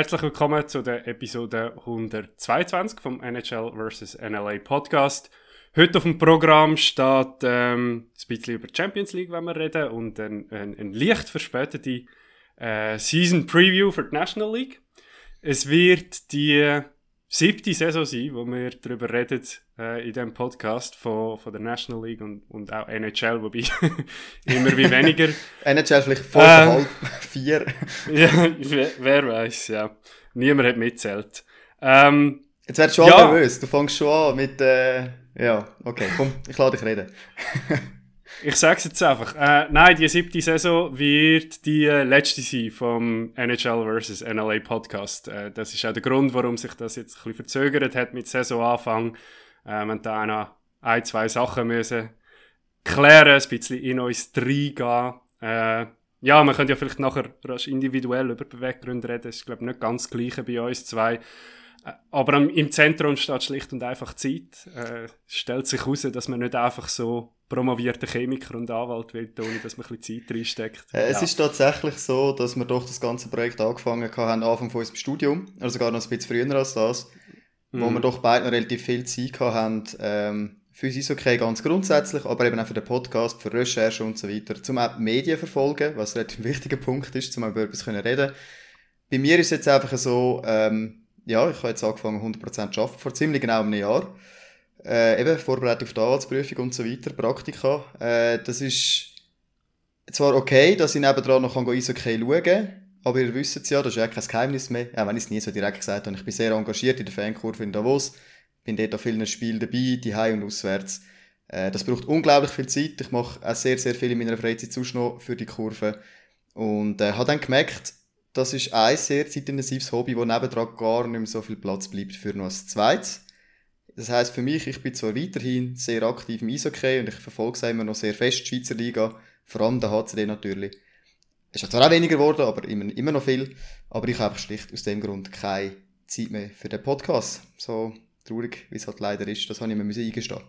Herzlich willkommen zu der Episode 122 vom NHL vs. NLA Podcast. Heute auf dem Programm steht ähm, ein bisschen über die Champions League, wenn wir reden, und ein, ein, ein leicht verspätete äh, Season Preview für die National League. Es wird die siebte Saison sein, wo wir darüber reden äh, in diesem Podcast von, von der National League und, und auch NHL, wobei immer wie weniger. NHL vielleicht voll ähm, halb vier. ja, wer, wer weiß, ja. Niemand hat mitzählt. Ähm, Jetzt wärst du schon ja. nervös. Du fängst schon an mit, äh, ja, okay, komm, ich lade dich reden. Ich sag's jetzt einfach. Äh, nein, die siebte Saison wird die äh, letzte sein vom NHL vs. NLA Podcast. Äh, das ist auch der Grund, warum sich das jetzt ein bisschen verzögert hat mit Saisonanfang. Äh, wir da noch ein, zwei Sachen müssen klären, ein bisschen in uns reingehen. Äh, ja, man könnte ja vielleicht nachher rasch individuell über Beweggründe reden. Das ist, glaube ich, nicht ganz das Gleiche bei uns zwei. Aber im Zentrum steht schlicht und einfach Zeit. Äh, stellt sich heraus, dass man nicht einfach so promovierter Chemiker und Anwalt wird, ohne dass man ein bisschen Zeit reinsteckt. Äh, es ja. ist tatsächlich so, dass wir doch das ganze Projekt angefangen haben, Anfang von unserem Studium, also sogar noch ein bisschen früher als das, mhm. wo wir doch beide noch relativ viel Zeit hatten, ähm, für uns ist okay ganz grundsätzlich, aber eben auch für den Podcast, für Recherche und so weiter, zum auch die Medien verfolgen, was ein relativ wichtiger Punkt ist, um über etwas reden können Bei mir ist es jetzt einfach so, ähm, ja, ich habe jetzt angefangen 100% zu arbeiten, vor ziemlich genau einem Jahr. Äh, eben Vorbereitung auf die Anwaltsprüfung und so weiter, Praktika. Äh, das ist zwar okay, dass ich nebendran noch Eishockey schauen kann, aber ihr wisst es ja, das ist ja kein Geheimnis mehr, auch wenn ich es nie so direkt gesagt habe. Ich bin sehr engagiert in der Fankurve in Davos, bin dort an vielen Spielen dabei, die und auswärts. Äh, das braucht unglaublich viel Zeit. Ich mache auch sehr, sehr viel in meiner Freizeit sonst noch für die Kurve. Und äh, habe dann gemerkt, das ist ein sehr zeitintensives Hobby, wo nebendran gar nicht mehr so viel Platz bleibt für noch ein zweites. Das heißt für mich, ich bin zwar weiterhin sehr aktiv im Eishockey und ich verfolge es immer noch sehr fest, die Schweizer Liga, vor allem der HCD natürlich. Es ist zwar auch weniger geworden, aber immer, immer noch viel. Aber ich habe schlicht aus dem Grund keine Zeit mehr für den Podcast. So traurig, wie es halt leider ist, das habe ich mir eingestehen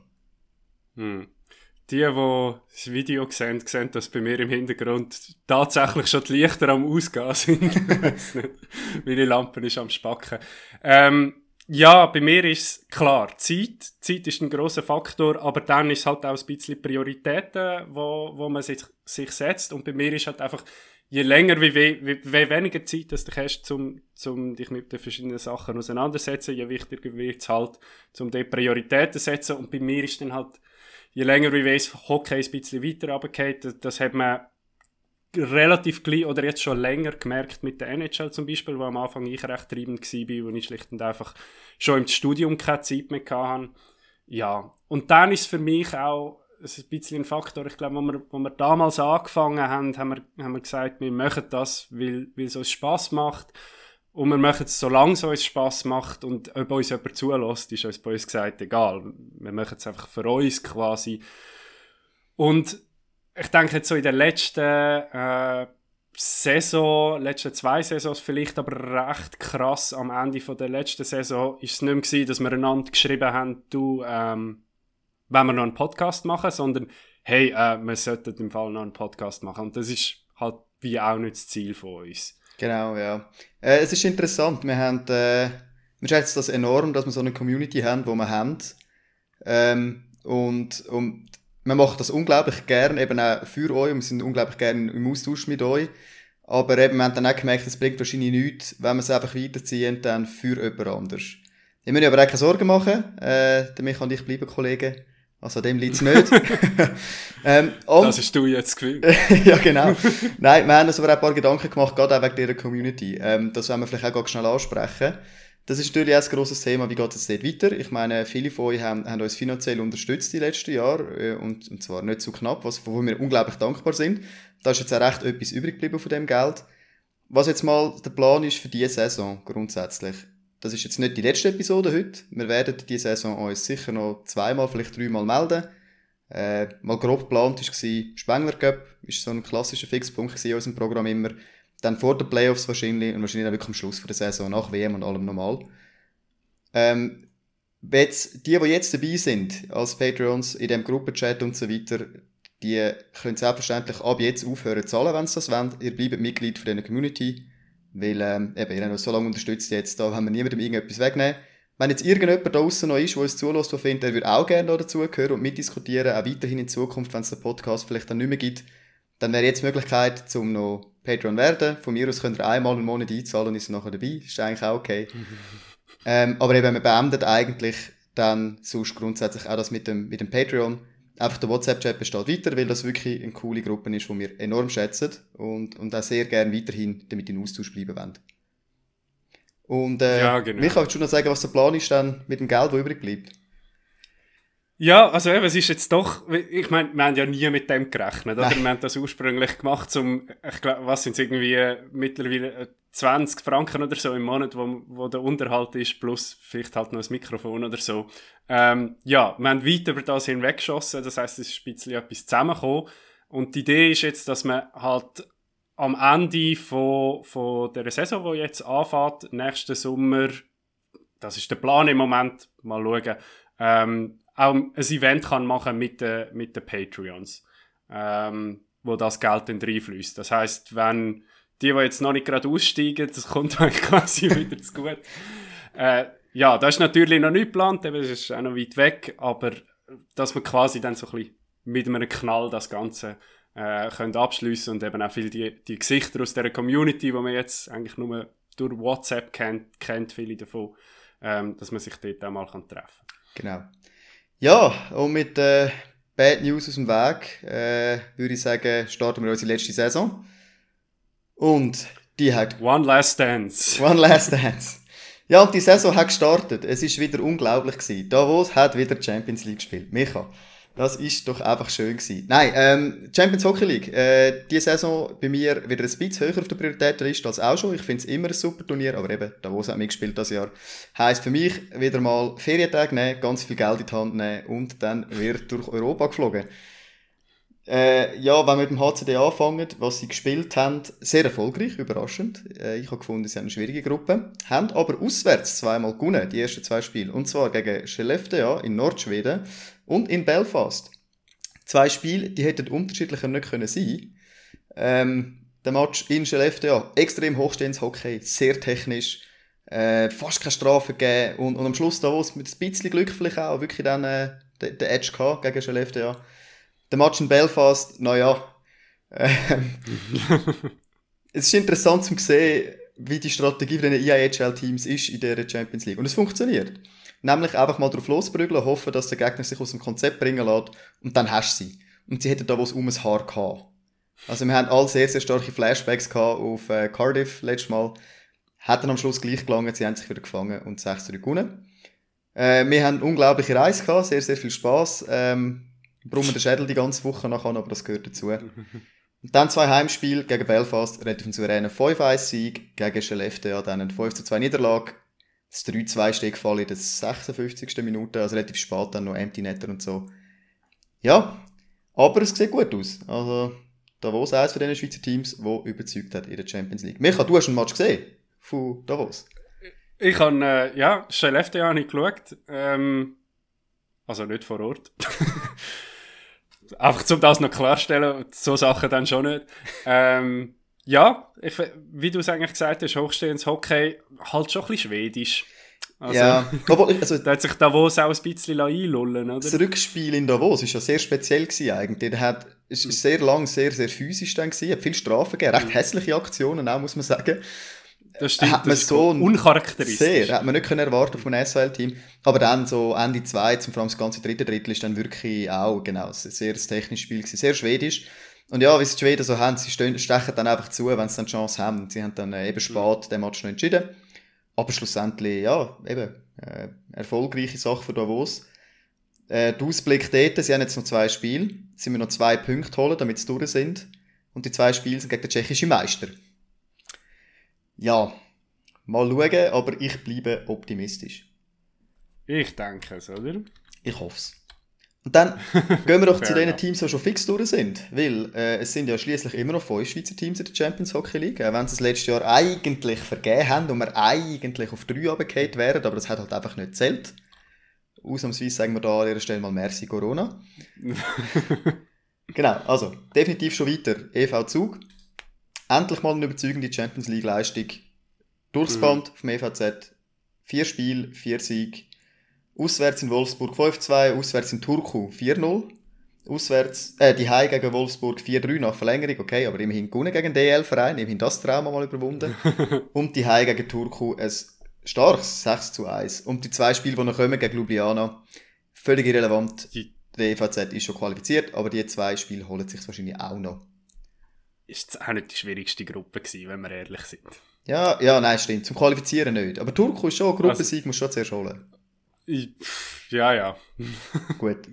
hm. Die, die das Video sehen, sehen, dass bei mir im Hintergrund tatsächlich schon die Lichter am Ausgehen sind. Meine Lampe ist am Spacken. Ähm, ja, bei mir ist klar, Zeit. Zeit ist ein großer Faktor, aber dann ist halt auch ein bisschen Prioritäten, wo, wo man sich, sich setzt. Und bei mir ist halt einfach, je länger, wie, wie, wie weniger Zeit dass du hast, um zum dich mit den verschiedenen Sachen auseinandersetzen, je wichtiger wird es halt, um die Prioritäten zu setzen. Und bei mir ist dann halt, je länger wie weiß, Hockey ein bisschen weiter runtergeht, das, das hat man relativ gleich oder jetzt schon länger gemerkt mit der NHL zum Beispiel, wo am Anfang ich recht treibend war, wo ich schlicht und einfach schon im Studium keine Zeit mehr hatte. Ja, und dann ist für mich auch ein bisschen ein Faktor, ich glaube, wo wir, wo wir damals angefangen haben, haben wir, haben wir gesagt, wir machen das, weil, weil es uns Spass macht. Und wir machen es, solange es uns Spass macht und ob uns jemand zulässt, ist uns bei uns gesagt, egal. Wir machen es einfach für uns quasi. Und ich denke jetzt so in der letzten äh, Saison, letzten zwei Saisons vielleicht, aber recht krass am Ende von der letzten Saison ist es nicht mehr gewesen, dass wir einander geschrieben haben, du, ähm, wenn wir noch einen Podcast machen, sondern hey, äh, wir sollten im Fall noch einen Podcast machen. Und das ist halt wie auch nicht das Ziel von uns. Genau, ja. Äh, es ist interessant, wir haben, äh, wir schätzen das enorm, dass wir so eine Community haben, wo wir haben. Ähm, und, und wir machen das unglaublich gern, eben auch für euch, und wir sind unglaublich gern im Austausch mit euch. Aber eben, wir haben dann auch gemerkt, es bringt wahrscheinlich nichts, wenn wir es einfach weiterziehen, dann für jemand anders. Ich muss mir aber auch keine Sorgen machen, äh, damit kann ich bleiben, Kollegen. Also dem liegt es nicht. ähm, und, das hast du jetzt gefühlt. ja, genau. Nein, wir haben uns aber auch ein paar Gedanken gemacht, gerade auch wegen dieser Community. Ähm, das wollen wir vielleicht auch ganz schnell ansprechen. Das ist natürlich auch ein grosses Thema, wie geht es dort weiter? Ich meine, viele von euch haben, haben uns finanziell unterstützt die letzten Jahre äh, und, und zwar nicht zu so knapp, was, wofür wir unglaublich dankbar sind. Da ist jetzt auch recht etwas übrig geblieben von dem Geld. Was jetzt mal der Plan ist für diese Saison grundsätzlich, das ist jetzt nicht die letzte Episode heute. Wir werden diese Saison uns sicher noch zweimal, vielleicht dreimal melden. Äh, mal grob geplant war Spengler Cup, ist so ein klassischer Fixpunkt in unserem Programm immer. Dann vor den Playoffs wahrscheinlich und wahrscheinlich auch wirklich am Schluss der Saison, nach WM und allem normal. Ähm, jetzt, die, die jetzt dabei sind, als Patreons, in dem Gruppenchat und so weiter, die können selbstverständlich ab jetzt aufhören zu zahlen, wenn sie das wollen. Ihr bleibt Mitglied von dieser Community. Weil, ähm, eben, ihr habt uns so lange unterstützt jetzt, da haben wir niemandem irgendetwas wegnehmen. Wenn jetzt irgendjemand da draußen noch ist, der uns zulässt, der findet, er würde auch gerne dazugehören und mitdiskutieren, auch weiterhin in Zukunft, wenn es den Podcast vielleicht dann nicht mehr gibt, dann wäre jetzt die Möglichkeit, zum noch Patreon werden. Von mir aus könnt ihr einmal im Monat einzahlen und ist nachher dabei. Ist eigentlich auch okay. ähm, aber eben, wir beenden eigentlich dann sonst grundsätzlich auch das mit dem, mit dem Patreon. Einfach der WhatsApp-Chat besteht weiter, weil das wirklich eine coole Gruppe ist, die wir enorm schätzen und, und auch sehr gerne weiterhin damit in Austausch bleiben wollen. Und äh, ja, genau. Micha, willst du noch sagen, was der Plan ist dann mit dem Geld, das übrig bleibt? Ja, also eben, es ist jetzt doch, ich meine, wir haben ja nie mit dem gerechnet, oder? Wir haben das ursprünglich gemacht, um, ich glaube, was sind es irgendwie mittlerweile 20 Franken oder so im Monat, wo, wo der Unterhalt ist, plus vielleicht halt noch ein Mikrofon oder so. Ähm, ja, wir haben weit über das hinweggeschossen, das heisst, es ist ein bisschen etwas zusammengekommen. Und die Idee ist jetzt, dass man halt am Ende von, von der Saison, die jetzt anfängt, nächsten Sommer, das ist der Plan im Moment, mal schauen, ähm, auch ein Event kann machen mit den, mit den Patreons, ähm, wo das Geld dann reinfließt. Das heißt, wenn die, die jetzt noch nicht gerade aussteigen, das kommt eigentlich quasi wieder zu gut. Äh, ja, das ist natürlich noch nicht geplant, das ist auch noch weit weg, aber dass man quasi dann so ein bisschen mit einem Knall das Ganze äh, können abschließen und eben auch viel die, die Gesichter aus der Community, die man jetzt eigentlich nur durch WhatsApp kennt, kennt viele davon, ähm, dass man sich dort auch mal treffen kann. Genau. Ja, und mit äh, Bad News aus dem Weg äh, würde ich sagen, starten wir unsere letzte Saison. Und die hat... One Last Dance. One Last Dance. Ja, und die Saison hat gestartet. Es ist wieder unglaublich gewesen. Davos hat wieder Champions League gespielt. Micha, das ist doch einfach schön gewesen. Nein, ähm, Champions Hockey League. Äh, die Saison bei mir wieder ein bisschen höher auf der Prioritätenliste als auch schon. Ich finde es immer ein super Turnier, aber eben, Davos hat mitgespielt das Jahr. Heißt für mich wieder mal Ferientage nehmen, ganz viel Geld in die Hand nehmen und dann wird durch Europa geflogen. Äh, ja, wenn wir mit dem HCD anfangen, was sie gespielt haben, sehr erfolgreich, überraschend. Äh, ich habe gefunden, sie haben eine schwierige Gruppe. Haben aber auswärts zweimal gewonnen, die ersten zwei Spiele. Und zwar gegen Skellefteå in Nordschweden und in Belfast. Zwei Spiele, die hätten unterschiedlicher nicht können sein. Ähm, der Match in Skellefteå, extrem hochstehendes Hockey, sehr technisch, äh, fast keine Strafe gegeben und, und am Schluss da, wo es mit ein bisschen Glück vielleicht auch wirklich dann äh, den, den Edge gehabt gegen Skellefteå. Der Match in Belfast, naja, ähm, es ist interessant zu sehen, wie die Strategie von den IIHL-Teams ist in der Champions League. Und es funktioniert. Nämlich einfach mal drauf losbrügeln, hoffen, dass der Gegner sich aus dem Konzept bringen lässt und dann hast du sie. Und sie hätten da was um ein Haar gehabt. Also wir haben alle sehr, sehr starke Flashbacks gehabt auf äh, Cardiff letztes Mal. Hat dann am Schluss gleich gelangen, sie haben sich wieder gefangen und 6 gewonnen. Äh, wir haben unglaubliche Reise gehabt, sehr, sehr viel Spass. Ähm, brummen den Schädel die ganze Woche nachher, aber das gehört dazu. Und dann zwei Heimspiele gegen Belfast, relativ souveränen 5-1-Sieg, gegen Skellefteå dann eine 5-2 Niederlage. Das 3-2 steht gefallen in der 56. Minute, also relativ spät dann noch Empty Netter und so. Ja, aber es sieht gut aus. Also, Davos eines von diesen Schweizer Teams, der überzeugt hat in der Champions League. Micha, du hast einen Match gesehen von Davos. Ich habe, äh, ja, Skellefteå habe ich geschaut. Ähm, also nicht vor Ort. Einfach, um das noch klarstellen, so Sachen dann schon nicht. Ähm, ja, ich, wie du es eigentlich gesagt hast, hochstehendes Hockey, halt schon ein bisschen schwedisch. Also, ja, aber also, da hat sich Davos auch ein bisschen einlullen, oder? Das Rückspiel in Davos war ja sehr speziell gewesen, eigentlich. Er hat, es war sehr lang, sehr, sehr physisch dann gewesen, hat viel Strafen gegeben, recht hässliche Aktionen auch, muss man sagen. Das stimmt, hat man das so uncharakteristisch. Sehr, hat man nicht können erwarten von einem SHL-Team. Aber dann so Ende 2, zum vor allem das ganze dritte Drittel, ist dann wirklich auch, genau, ein sehr technisches Spiel gewesen, sehr schwedisch. Und ja, wie es die Schweden so haben, sie stechen dann einfach zu, wenn sie dann die Chance haben. Sie haben dann äh, eben spät den Match noch entschieden. Aber schlussendlich, ja, eben, äh, erfolgreiche Sache für Davos. Äh, der Ausblick dort, sie haben jetzt noch zwei Spiele. Sie müssen noch zwei Punkte holen, damit sie durch sind. Und die zwei Spiele sind gegen den tschechischen Meister. Ja, mal schauen, aber ich bleibe optimistisch. Ich denke es, oder? Ich hoffe es. Und dann gehen wir doch zu den Teams, die schon fix durch sind. Weil äh, es sind ja schließlich immer noch fünf Schweizer Teams in der Champions Hockey League. Auch wenn sie das letzte Jahr eigentlich vergeben haben und wir eigentlich auf drei runtergefallen wären, aber das hat halt einfach nicht zählt. Ausnahmsweise sagen wir da an ihrer Stelle mal Merci Corona. genau, also definitiv schon weiter. EV Zug. Endlich mal eine überzeugende Champions League Leistung Durchs Mhm. Band vom EVZ. Vier Spiele, vier Siege. Auswärts in Wolfsburg 5-2, auswärts in Turku 4-0. Auswärts, äh, die Heim gegen Wolfsburg 4-3 nach Verlängerung, okay, aber immerhin gewonnen gegen den DL-Verein, immerhin das Trauma mal überwunden. und die Heim gegen Turku ein starkes 6 zu 1. Und die zwei Spiele, die noch kommen gegen Ljubljana, völlig irrelevant. Die Der EVZ ist schon qualifiziert, aber die zwei Spiele holen sich wahrscheinlich auch noch. Ist jetzt auch nicht die schwierigste Gruppe gewesen, wenn wir ehrlich sind. Ja, ja, nein, stimmt. Zum Qualifizieren nicht. Aber Turku ist schon, Gruppensieg musst du schon zuerst holen. Ich, ja, ja. Gut.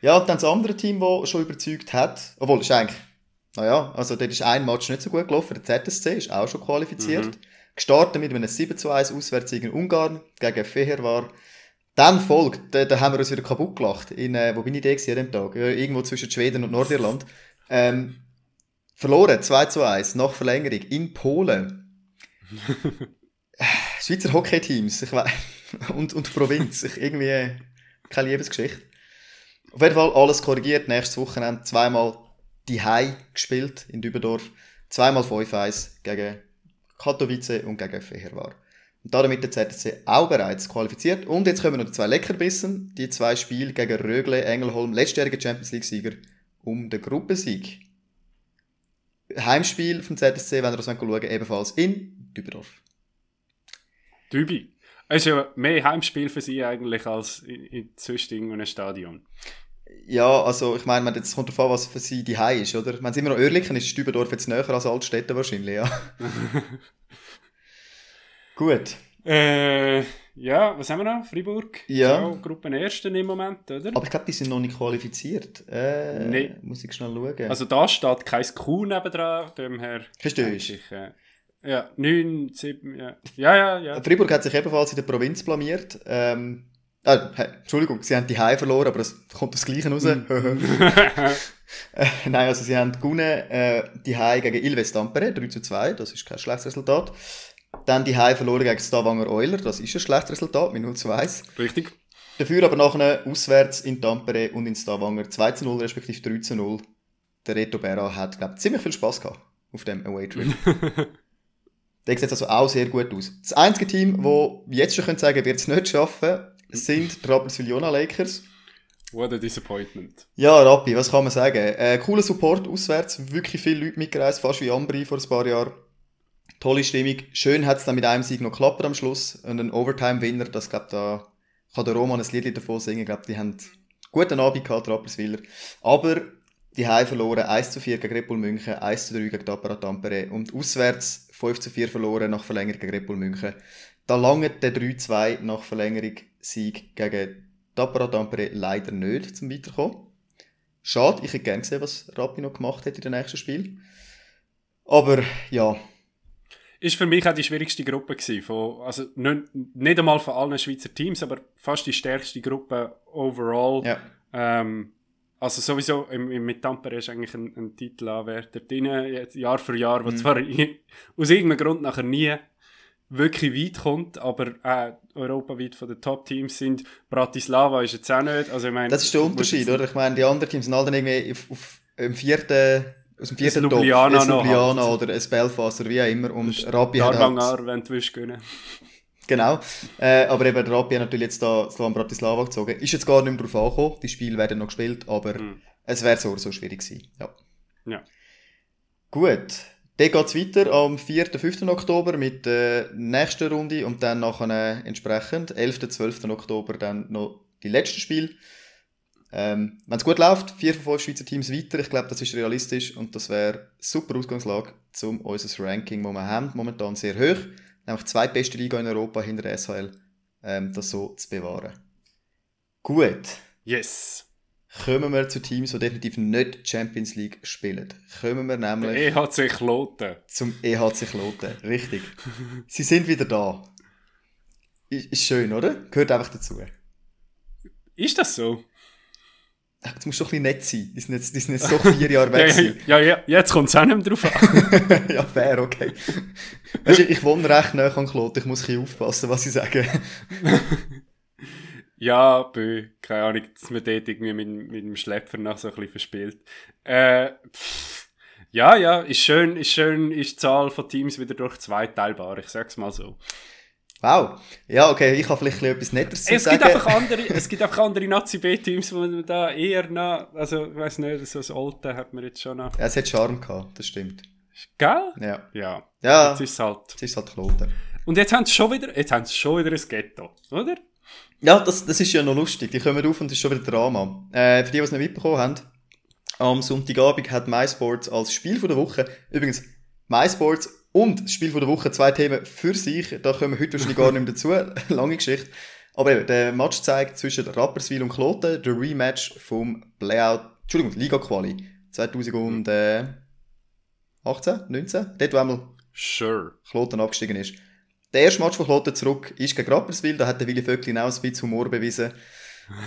Ja, dann das andere Team, das schon überzeugt hat, obwohl, ist eigentlich, naja, also dort ist ein Match nicht so gut gelaufen, der ZSC ist auch schon qualifiziert. Mhm. Gestartet mit einem 7 zu 1 Auswärtssieg in Ungarn gegen Fehervar. Dann folgt, da, da haben wir uns wieder kaputt gelacht, in, äh, wo bin ich da gewesen an dem Tag? Ja, irgendwo zwischen Schweden und Nordirland. Ähm, verloren, 2 zu 1, nach Verlängerung, in Polen. Schweizer Hockey-Teams, ich weiß, und, und Provinz, ich, irgendwie, keine Liebesgeschichte. Auf jeden Fall alles korrigiert. Nächstes Wochenende zweimal die Hai gespielt in Dübendorf. Zweimal 5-1 gegen Katowice und gegen Fehervar. Und damit der ZSC auch bereits qualifiziert. Und jetzt kommen noch die zwei Leckerbissen. Die zwei Spiele gegen Rögle, Engelholm, letztjähriger Champions League-Sieger, um den Gruppensieg. Heimspiel vom ZSC, wenn ihr das schauen wollt, ebenfalls in Dübendorf. Dübi. Es ist ja mehr Heimspiel für sie eigentlich als in, in sonst irgendeinem Stadion. Ja, also ich meine, jetzt kommt an, was für sie die Hai ist, oder? Wenn es immer noch Oerlikon ist, ist Dübendorf jetzt näher als Altstädte wahrscheinlich, ja. Gut. Äh, ja, was haben wir noch? Freiburg? Ja. So, Gruppenersten im Moment, oder? Aber ich glaube, die sind noch nicht qualifiziert. Äh, Nee. Muss ich schnell schauen. Also da steht kein Q nebendran, dem her. Verstehst ich, äh, Ja, 9, 7, ja. Ja, ja, ja. Freiburg hat sich ebenfalls in der Provinz blamiert. Ähm, äh, Entschuldigung, sie haben die Hai verloren, aber es kommt das Gleiche raus. Äh, Nein, also sie haben gewonnen, äh, die Hai gegen Ilves Tampere, 3 zu 2, das ist kein schlechtes Resultat. Dann die Hai verloren gegen Stavanger Euler, das ist ein schlechtes Resultat, mit 0 zu 1. Richtig. Dafür aber nachher auswärts in Tampere und in Stavanger 2 zu 0, respektive 3 zu 0. Der Reto Berra hat, glaube ich, ziemlich viel Spaß gehabt auf dem Away-Trip. Der sieht also auch sehr gut aus. Das einzige Team, das jetzt schon können sagen wird es nicht schaffen, sind die Rapperswil Jona Lakers. What a disappointment. Ja, Rappi, was kann man sagen? Äh, cooler Support auswärts, wirklich viele Leute mitgereist, fast wie Ambri vor ein paar Jahren. Tolle Stimmung. Schön hat es dann mit einem Sieg noch geklappt am Schluss. Und ein Overtime-Winner, das glaube da kann der Roman ein Lied davon singen. Ich glaube, die haben einen guten Abend gehabt, Rapperswiller. Aber die Heim verloren 1 zu 4 gegen Red München, 1 zu 3 gegen Tappara Tampere und auswärts 5 zu 4 verloren nach Verlängerung gegen Red München. Da langt der 3-2 nach Verlängerung Sieg gegen Tappara Tampere leider nicht zum Weiterkommen. Schade, ich hätte gerne gesehen, was Rappi noch gemacht hätte in den nächsten Spiel. Aber ja, Ist für mich auch die schwierigste Gruppe gewesen. Von, also nicht, nicht einmal von allen Schweizer Teams, aber fast die stärkste Gruppe overall. ja. Ähm, also sowieso im, im, mit Tampere ist eigentlich ein, ein Titelanwärter drin, jetzt Jahr für Jahr, Mhm. zwar aus irgendeinem Grund nachher nie wirklich weit kommt, aber äh, europaweit von den Top-Teams sind. Bratislava ist jetzt auch nicht. Also ich meine, Das ist der Unterschied, oder? Ich meine, die anderen Teams sind alle irgendwie auf, auf im vierten, aus dem vierten Ein Ljubljana noch Ljubljana halt. oder ein Belfast oder wie auch immer. Und Rappi hat halt, wenn du willst, gönnen. Genau. Äh, aber eben, Rappi hat natürlich jetzt da Slovan Bratislava gezogen. Ist jetzt gar nicht mehr drauf angekommen. Die Spiele werden noch gespielt, aber Mhm. es wäre so oder so schwierig gewesen. Ja. Ja. Gut. Dann geht es weiter am 4. 5. Oktober mit der nächsten Runde und dann nachher entsprechend 11. 12. Oktober dann noch die letzten Spiele. Ähm, Wenn es gut läuft, vier von fünf Schweizer Teams weiter. Ich glaube, das ist realistisch und das wäre super Ausgangslage, um unser Ranking, das wir haben, momentan sehr hoch, nämlich zwei beste Liga in Europa hinter der SHL, ähm, das so zu bewahren. Gut. Yes. Kommen wir zu Teams, die definitiv nicht Champions League spielen. Kommen wir nämlich Der EHC Kloten. zum EHC Kloten. Richtig. Sie sind wieder da. Ist schön, oder? Gehört einfach dazu. Ist das so? Jetzt musst du doch ein bisschen nett sein. Die sind jetzt, die sind jetzt so vier Jahre weg. Ja, ja, ja, jetzt kommt es auch nicht mehr drauf an. ja, fair, okay. Weißt du, ich wohne recht nah an Kloten. Ich muss ein bisschen aufpassen, was ich sage. ja, bö, keine Ahnung, dass man dort irgendwie mit, mit dem Schlepper noch so ein bisschen verspielt. Äh, pff, Ja, ja, ist schön, ist schön, ist die Zahl von Teams wieder durch zwei teilbar, ich sag's mal so. Wow. Ja, okay, ich habe vielleicht etwas Nettes zu es sagen. Gibt einfach andere, es gibt einfach andere Nazi-B-Teams, wo man da eher noch, also ich weiß nicht, so das Alte hat man jetzt schon noch. Ja, es hat Charme gehabt, das stimmt. Gell? Ja. Ja. Ja, Jetzt ist es halt. jetzt ist es halt Kloten. Und jetzt haben sie schon wieder, jetzt haben sie schon wieder ein Ghetto, oder? Ja, das, das ist ja noch lustig. Die kommen auf und es ist schon wieder Drama. Äh, für die, die es nicht mitbekommen haben, am Sonntagabend hat MySports als Spiel von der Woche, übrigens, MySports und das Spiel von der Woche, zwei Themen für sich, da kommen wir heute wahrscheinlich gar nicht mehr dazu, lange Geschichte. Aber eben, der Match zeigt zwischen Rapperswil und Kloten, der Rematch vom Playout, Entschuldigung, Liga-Quali 2018, 19, dort wo einmal Sure. Kloten abgestiegen ist. Der erste Match von Kloten zurück ist gegen Rapperswil, da hat der Willi Vöcklin auch ein bisschen Humor bewiesen.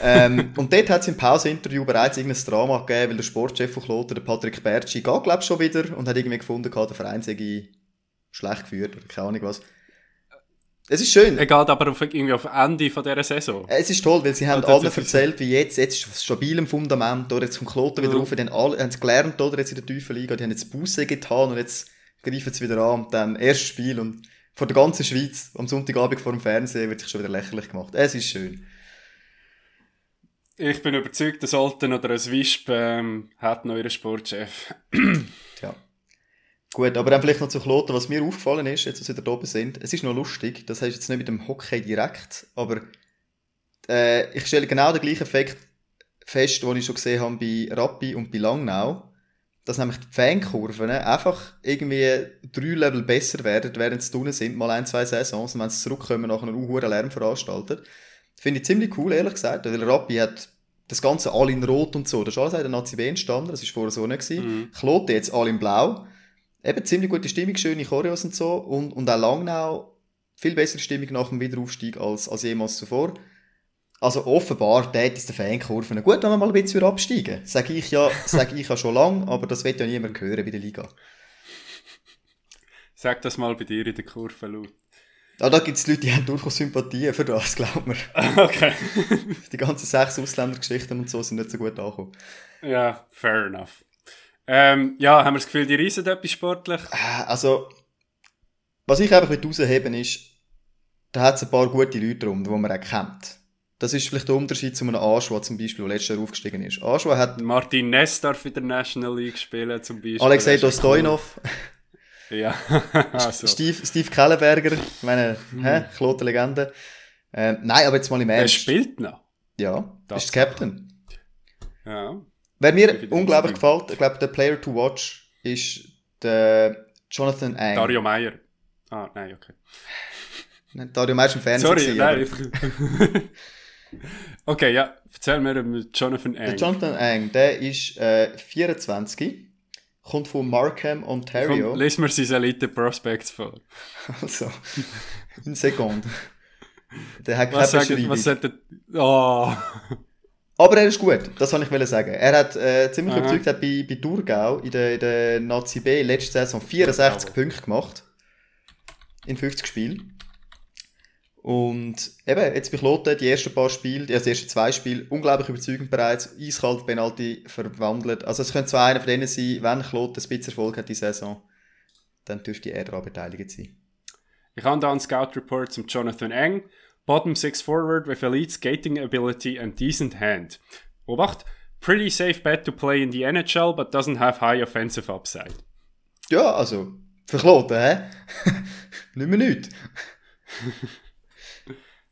Ähm, und dort hat es im Pause-Interview bereits irgendein Drama gegeben, weil der Sportchef von Kloten, der Patrick Bertschi, geht glaube schon wieder und hat irgendwie gefunden, der Verein sei schlecht geführt oder keine Ahnung was. Es ist schön. Er geht aber auf, irgendwie auf Ende von dieser Saison. Es ist toll, weil sie haben das allen erzählt, wie jetzt, jetzt ist es stabil im Fundament, oder jetzt kommt Kloten wieder Ja. rauf, dann alle, haben sie gelernt, oder jetzt in der tiefen Liga, die haben jetzt Busse getan und jetzt greifen sie wieder an und dann erstes Spiel und vor der ganzen Schweiz am Sonntagabend vor dem Fernsehen wird sich schon wieder lächerlich gemacht. Es ist schön. Ich bin überzeugt, dass Alten oder ein Wisp ähm, hat noch ihren Sportchef. Tja. Gut, aber dann vielleicht noch zu Kloten, was mir aufgefallen ist, jetzt, als wir da oben sind. Es ist noch lustig, das heißt jetzt nicht mit dem Hockey direkt, aber äh, ich stelle genau den gleichen Effekt fest, den ich schon gesehen habe bei Rappi und bei Langnau, dass nämlich die Fankurven einfach irgendwie drei Level besser werden, während sie unten sind, mal ein, zwei Saisons, und wenn sie zurückkommen, nachher hohen Lärm veranstaltet. Finde ich ziemlich cool, ehrlich gesagt, weil Rappi hat das Ganze all in Rot und so, das ist alles in der Nazi B entstanden, das war vorher so nicht. Mhm. Kloten jetzt all in Blau. Eben ziemlich gute Stimmung, schöne Choreos und so. Und, und auch Langnau viel bessere Stimmung nach dem Wiederaufstieg als, als jemals zuvor. Also offenbar, dort ist der Fankurve gut, wenn wir mal ein bisschen absteigen. Sage ich ja, sage ich ja schon lange, aber das wird ja niemand hören bei der Liga. Sag das mal bei dir in der Kurve laut. Ah, da gibt es Leute, die haben durchaus Sympathien für das, glaubt mir. okay. Die ganzen sechs Ausländergeschichten und so sind nicht so gut angekommen. ja, fair enough. Ähm, ja, haben wir das Gefühl, die reisen etwas sportlich? Äh, Also, was ich einfach herausheben ist, da hat es ein paar gute Leute drum, die man auch kennt. Das ist vielleicht der Unterschied zu einem Anschwa zum Beispiel, der letztes Jahr aufgestiegen ist. Anschwa hat Martin Ness darf in der National League spielen, zum Beispiel. Alexei Dostojnov, cool. Ja, also. Steve, Steve Kellenberger, ich meine, hä, Klote Legende. Ähm, nein, aber jetzt mal im Er Ernst. spielt noch. Ja, das ist der Captain. Ja. Wer mir unglaublich gefällt, ich glaube, der Player to watch ist der Jonathan Ang. Dario Meyer. Ah, nein, okay. Nein, Dario Meyer ist im Fernsehen. Sorry, gewesen, nein. okay, ja, erzähl mir über Jonathan Der Ang. Jonathan Ang, der ist äh, 24, kommt von Markham, Ontario. Komm, lies mir seine Elite Prospects vor. Also, eine Sekunde. Der hat keine Was Beschreibung. was sagt der... Oh. Aber er ist gut, das wollte ich sagen. Er hat äh, ziemlich Aha. überzeugt, hat bei, bei Thurgau in der, in der Nazi B letzte Saison 64 Bravo. Punkte gemacht. In 50 Spielen. Und eben, jetzt bei Kloten, die ersten paar Spiele, also die ersten zwei Spiele, unglaublich überzeugend bereits, eiskalt Penalty verwandelt. Also es könnte zwar einer von denen sein, wenn Kloten ein bisschen Erfolg hat die Saison, dann dürfte er daran beteiligt sein. Ich habe da einen Scout Report zum Jonathan Ang. Bottom six forward with elite skating ability and decent hand. Obacht, pretty safe bet to play in the NHL, but doesn't have high offensive upside. Ja, also, für Kloten, hä? Nicht mehr nichts.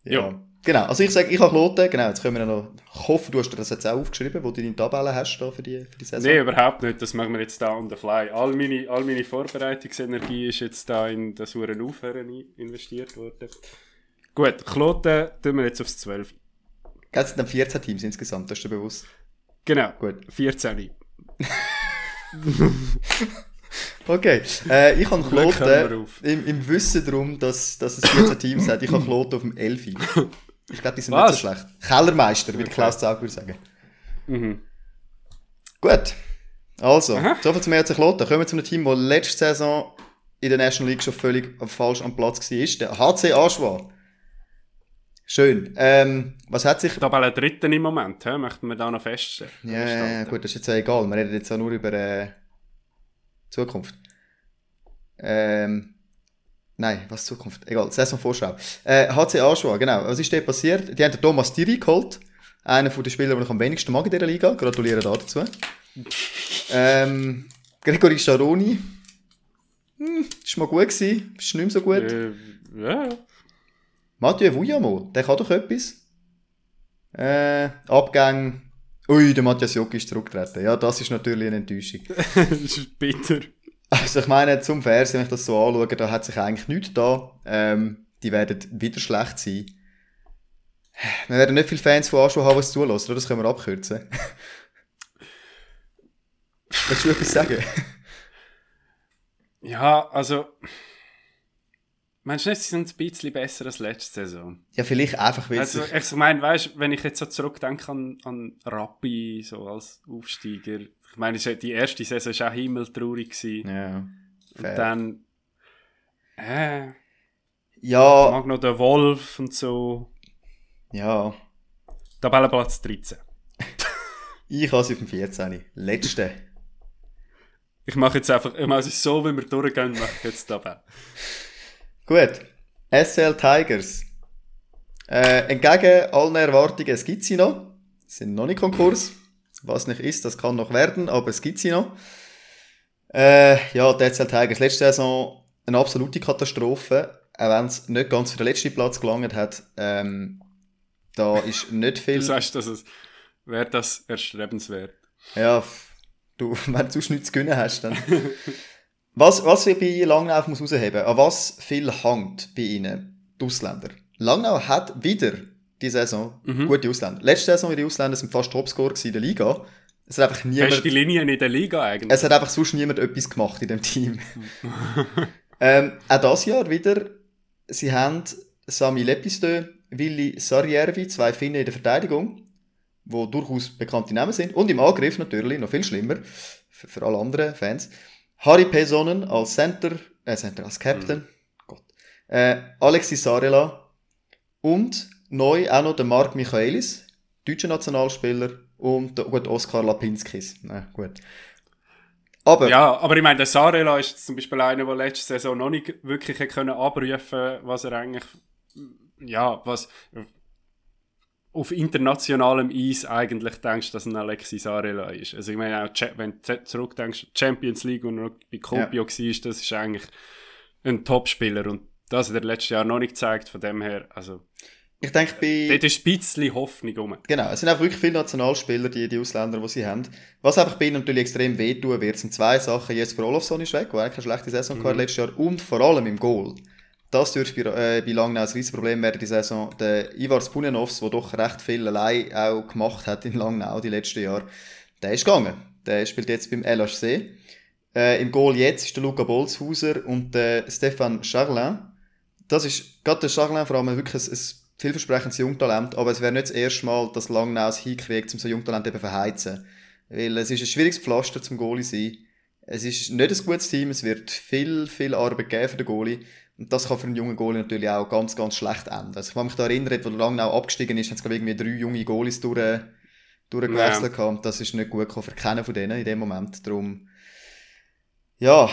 ja. Ja. Genau, also ich sage, ich habe Kloten, genau, jetzt können wir noch, ich hoffe, du hast dir das jetzt auch aufgeschrieben, wo du deine Tabelle hast da für die, für die Saison. Nee, überhaupt nicht. Das machen wir jetzt da on the fly. All meine, all meine Vorbereitungsenergie ist jetzt da in das Uhren Aufhören in- investiert worden. Gut, Kloten tun wir jetzt aufs 12. Es sind dann 14 Teams insgesamt, das ist dir bewusst. Genau, Gut. 14. Okay, äh, ich habe Kloten im, im Wissen darum, dass, dass es 14 Teams hat, ich habe Kloten auf dem 11. Ich glaube, die sind Was? nicht so schlecht. Kellermeister, Okay. Klaus Zaug würde sagen. Mhm. Gut. Also, Aha. soviel zum ERC Kloten. Kommen wir zu einem Team, das letzte Saison in der National League schon völlig falsch am Platz war. Der HC Aschwa. Schön. Ähm, was hat sich... Tabelle dritten im Moment, he? möchten wir da noch feststellen. Ja, ja, ja, gut, das ist jetzt ja egal. Wir reden jetzt auch nur über äh, Zukunft. Ähm, nein, was Zukunft? Egal, Saisonvorschau. Äh, HC Aschua, genau. Was ist dort passiert? Die haben den Thomas Thierry geholt. Einer von den Spielern, den ich am wenigsten mag in dieser Liga. Gratuliere da dazu. ähm, Gregory Scharoni. Hm, ist mal gut gewesen. Ist nicht mehr so gut. Äh, ja. Mathieu Vujamo, der kann doch etwas. Äh, Abgang. Ui, der Matthias Jock ist zurückgetreten. Ja, das ist natürlich eine Enttäuschung. das ist bitter. Also ich meine, zum Fernsehen, wenn ich das so anschaue, da hat sich eigentlich nichts da. Ähm, die werden wieder schlecht sein. Wir werden nicht viele Fans von Anschau haben, was zulassen, oder? Das können wir abkürzen. Willst du etwas sagen? Ja, also. Meinst du nicht, sie sind ein bisschen besser als letzte Saison? Ja, vielleicht einfach, weil Also, ich meine, weißt wenn ich jetzt so zurückdenke an, an Rappi, so als Aufsteiger. Ich meine, die erste Saison war auch himmeltraurig. Gewesen. Ja. Und fair. dann. Äh, Ja, mag noch der Wolf und so. ja. Tabellenplatz 13. Ich habe sie auf dem 14. Letzte. Ich mache jetzt einfach, ich mache es so, wie wir durchgehen, mache ich jetzt Tabelle. Gut. SL Tigers. Äh, entgegen allen Erwartungen, es gibt sie noch. Sie sind noch nicht Konkurs. Was nicht ist, das kann noch werden, aber es gibt sie noch. Äh, ja, die SL Tigers. Letzte Saison eine absolute Katastrophe. Auch wenn es nicht ganz für den letzten Platz gelangt hat. Ähm, da ist nicht viel. Du sagst, dass es, wäre das erstrebenswert. Ja, du, wenn du sonst nichts zu gewinnen hast, dann. was, was ich bei Langnau muss herausheben, an was viel hängt bei ihnen, die Ausländer. Langnau hat wieder die Saison gute Ausländer. Letzte Saison ihre Ausländer sind fast Topscorer in der Liga. Es hat einfach niemand, Beste Linien in der Liga eigentlich. es hat einfach sonst niemand etwas gemacht in dem Team. ähm, auch das Jahr wieder, sie haben Sami Lepistö, Willi Sarjärvi, zwei Finnen in der Verteidigung, wo durchaus bekannte Namen sind. Und im Angriff natürlich, noch viel schlimmer, für, für alle anderen Fans. Harry Pesonen als Center, äh, Center als Captain, Gott. Äh, Alexis Sarela und neu auch noch der Marc Michaelis, deutscher Nationalspieler, und der, gut, Oskar Lapinskis. Na, gut. Aber, Ja, aber ich meine, der Sarela ist zum Beispiel einer, der letzte Saison noch nicht wirklich können abrufen was er eigentlich, ja, was auf internationalem Eis eigentlich denkst, dass ein Alexis Sarela ist. Also ich meine, auch, wenn du zurückdenkst, Champions League und noch bei Kopio war, das ist eigentlich ein Topspieler und das hat er letztes Jahr noch nicht gezeigt, von dem her, also ich denke bei... dort ist ein bisschen Hoffnung rum. Genau, es sind einfach wirklich viele Nationalspieler, die, die Ausländer, die sie haben. Was einfach bei ihnen natürlich extrem wehtun wird, sind zwei Sachen. Jesper Olofsson ist weg, der eigentlich eine schlechte Saison hat letztes Jahr. Und vor allem im Goal. Das dürfte bei, äh, bei Langnau ein riesiges Problem werden, die Saison. Der Ivar Spunenovs, der doch recht viel allein auch gemacht hat in Langnau die letzten Jahre, der ist gegangen. Der spielt jetzt beim LHC. Äh, Im Goal jetzt ist der Luca Bolzhauser und der Stefan Charlin. Das ist, gerade der Charlin vor allem wirklich ein, ein vielversprechendes Jungtalent, aber es wäre nicht das erste Mal, dass Langnau es hinkriegt, um so ein Jungtalent eben verheizen. Weil es ist ein schwieriges Pflaster zum Goalie sein. Es ist nicht ein gutes Team, es wird viel, viel Arbeit geben für den Goalie. Und das kann für einen jungen Goalie natürlich auch ganz, ganz schlecht enden. Also ich kann mich da erinnern, wo Langnau abgestiegen ist, haben es glaube ich irgendwie drei junge Goalies durch, durchgewechselt gehabt. Und das ist nicht gut für keinen von denen in dem Moment. Darum, ja,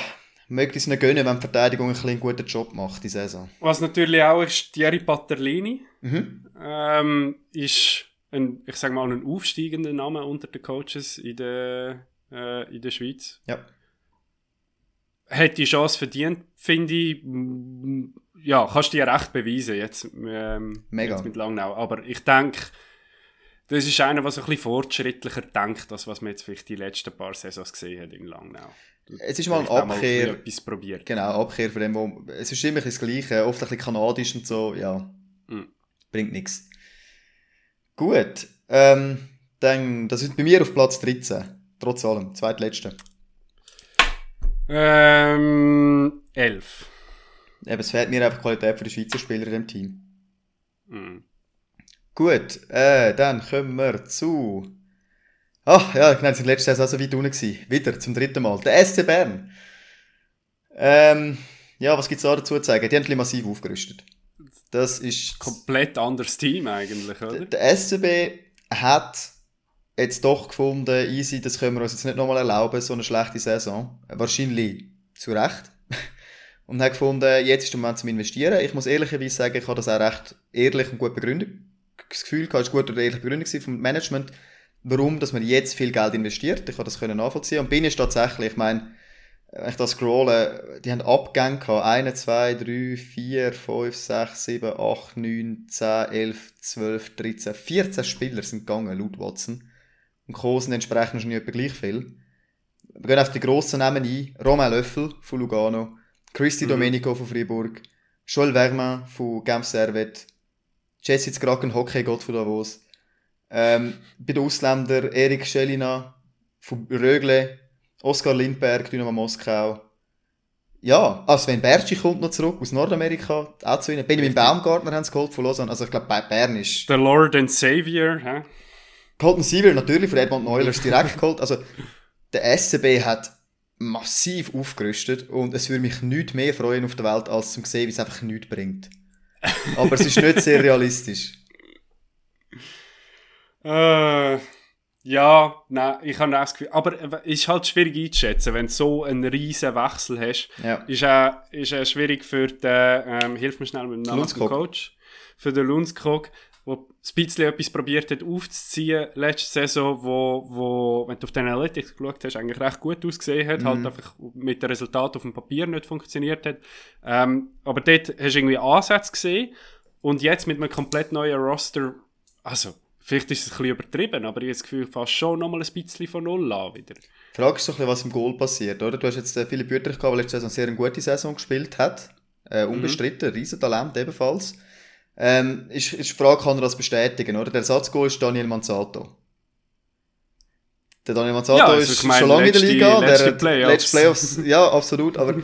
möchte es nicht gönnen, wenn die Verteidigung ein einen guten Job macht, die Saison. Was natürlich auch ist, Thierry Paterlini. Mhm. ähm, ist ein, ich sag mal, ein aufsteigender Name unter den Coaches in der, äh, in der Schweiz. Ja. Hat die Chance verdient, finde ich. Mm, Ja, kannst du dir recht beweisen jetzt, ähm, Mega. jetzt mit Langnau. Aber ich denke, das ist einer, der so ein bisschen fortschrittlicher denkt, als was man jetzt vielleicht die letzten paar Saisons gesehen hat in Langnau. Es ist mal eine auch Abkehr. ein bisschen etwas probiert. Genau, Abkehr von dem, wo, es ist immer ein das Gleiche, oft ein bisschen kanadisch und so, ja. Mhm. Bringt nichts. Gut, ähm, dann, das ist bei mir auf Platz 13, trotz allem, zweitletzte. Ähm, elf. Eben, es fehlt mir einfach Qualität für die Schweizer Spieler in dem Team. Mhm. Gut, äh, dann kommen wir zu. Ach ja, genau, sind letzte Saison so weit unten gewesen. Wieder zum dritten Mal. Der SC Bern. Ähm, ja, was gibt's da dazu zu sagen? Die haben ein bisschen massiv aufgerüstet. Das ist Komplett anderes Team eigentlich, oder? Der SCB hat jetzt doch gefunden, easy, das können wir uns jetzt nicht nochmal erlauben, so eine schlechte Saison. Wahrscheinlich zu Recht. Und habe gefunden, jetzt ist der Moment zum Investieren. Ich muss ehrlicherweise sagen, ich habe das auch recht ehrlich und gut begründet. Das Gefühl gehabt, es war gut oder ehrlich begründet vom Management, warum dass man jetzt viel Geld investiert. Ich habe das können nachvollziehen. Und bin ich tatsächlich, ich meine, wenn ich das scrolle, die haben Abgänge gehabt. 1, 2, 3, 4, 5, 6, 7, 8, 9, 10, 11, 12, 13, 14 Spieler sind gegangen, laut Watson. Und Kosen entsprechend schon nicht gleich viel. Wir gehen auf die grossen Namen ein. Romain Löffel von Lugano, Christy mhm. Domenico von Fribourg, Joel Vermin von Genf Servet, Jesse Zgraken, Hockey-Gott von Davos. Ähm, bei den Ausländern Erik Schelina von Rögle, Oskar Lindberg, Dynamo Moskau. Ja, ah, Sven Bertschi kommt noch zurück aus Nordamerika, auch zu ihnen. Benjamin Baumgartner haben sie geholt von Lausanne. Also ich glaube, Bern ist... Der Lord and Savior, hä? Colton Seaver natürlich von Edmund Neulers direkt geholt. Also der SCB hat massiv aufgerüstet und es würde mich nicht mehr freuen auf der Welt, als zu sehen, wie es einfach nichts bringt. Aber es ist nicht sehr realistisch. Äh... Ja, nein, ich habe das Gefühl. Aber es ist halt schwierig einzuschätzen, wenn du so einen riesen Wechsel hast. Ja. Ist auch, ist auch schwierig für den, ähm, hilf mir schnell mit dem Namen Coach. Für den Lundskog, der ein bisschen etwas probiert hat aufzuziehen letzte Saison, wo, wo wenn du auf den Analytics geschaut hast, eigentlich recht gut ausgesehen hat, halt mhm. halt einfach mit dem Resultat auf dem Papier nicht funktioniert hat. Ähm, aber dort hast du irgendwie Ansätze gesehen und jetzt mit einem komplett neuen Roster, also Vielleicht ist es ein bisschen übertrieben, aber ich habe das Gefühl, fast schon nochmal ein bisschen von Null an wieder. Die Frage ist so ein bisschen, was im Goal passiert, oder? Du hast jetzt äh, viele Büter gehabt, der letzte Saison sehr eine gute Saison gespielt hat. Äh, mhm. unbestritten, mhm. Riesentalent ebenfalls. Ähm, ist, ist die Frage, kann er das bestätigen, oder? Der Ersatzgoal ist Daniel Manzato. Der Daniel Manzato ja, also ist meine, schon lange in der Liga. Letzte der, Playoffs. Letzte Playoffs. Ja, absolut, aber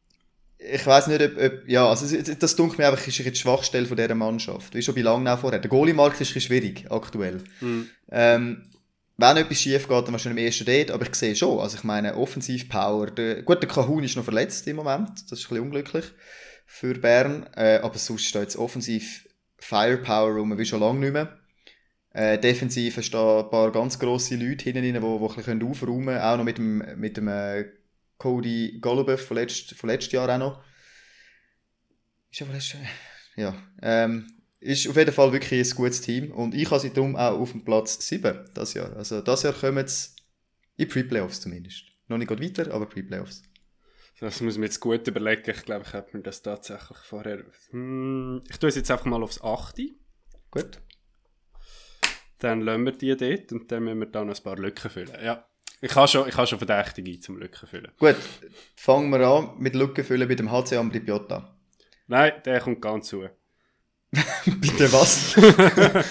ich weiß nicht, ob, ob, ja, also das dunkelt mir einfach, ist die Schwachstelle von dieser Mannschaft. Wie schon bei Langnau vorher. Der Goalie-Markt ist ein schwierig, aktuell. Mhm. Ähm, wenn etwas schief geht, dann wahrscheinlich im ersten Date, aber ich sehe schon, also ich meine, Offensiv-Power, der, gut, der Kahun ist noch verletzt im Moment, das ist ein bisschen unglücklich für Bern, äh, aber sonst steht jetzt offensiv Firepower rum, wie schon lange nicht mehr. Äh, defensiv da ein paar ganz grosse Leute hinten rein, die, die ein bisschen aufräumen können, auch noch mit dem, mit dem äh, Cody Golubev von, letzt, von letztes Jahr auch noch. Ist ja von letztes Jahr. Ja. Ähm, ist auf jeden Fall wirklich ein gutes Team. Und ich habe sie darum auch auf dem Platz 7 das Jahr. Also das Jahr kommen sie in Pre-Playoffs zumindest. Noch nicht weiter, aber Pre-Playoffs. Das muss man jetzt gut überlegen. Ich glaube, ich habe mir das tatsächlich vorher... Hm, ich tue es jetzt einfach mal aufs 8. Gut. Dann lassen wir die dort und dann müssen wir dann ein paar Lücken füllen. Ja. Ich habe schon, ich habe schon Verdächtige zum Lücken füllen. Gut, fangen wir an mit Lücken füllen bei dem HC Ambri Piotta. Nein, der kommt ganz zu. Bitte was?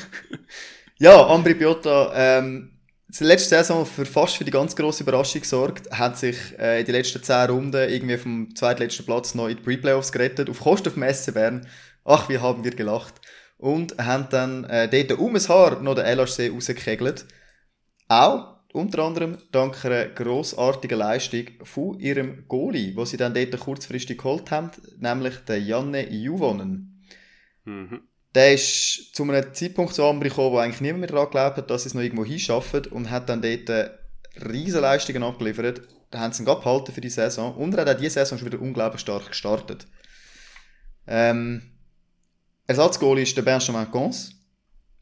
ja, Ambri Piotta, ähm, die letzte Saison für fast für die ganz grosse Überraschung gesorgt, hat sich äh, in den letzten 10 Runden irgendwie vom zweitletzten Platz noch in die Pre-Playoffs gerettet, auf Kosten vom SC Bern. Ach, wie haben wir gelacht. Und haben dann äh, dort um ein Haar noch den LHC rausgekegelt. Auch unter anderem dank einer grossartigen Leistung von ihrem Goalie, wo sie dann dort kurzfristig geholt haben, nämlich den Janne Juvonen. Mhm. Der ist zu einem Zeitpunkt zu Ambri gekommen, wo eigentlich niemand mehr daran geglaubt hat, dass sie es noch irgendwo hinschaffen und hat dann dort riesige Leistungen abgeliefert. Da haben sie ihn abgehalten für die Saison und er hat auch diese Saison schon wieder unglaublich stark gestartet. Ähm, Ersatzgoalie ist der Benjamin Cons.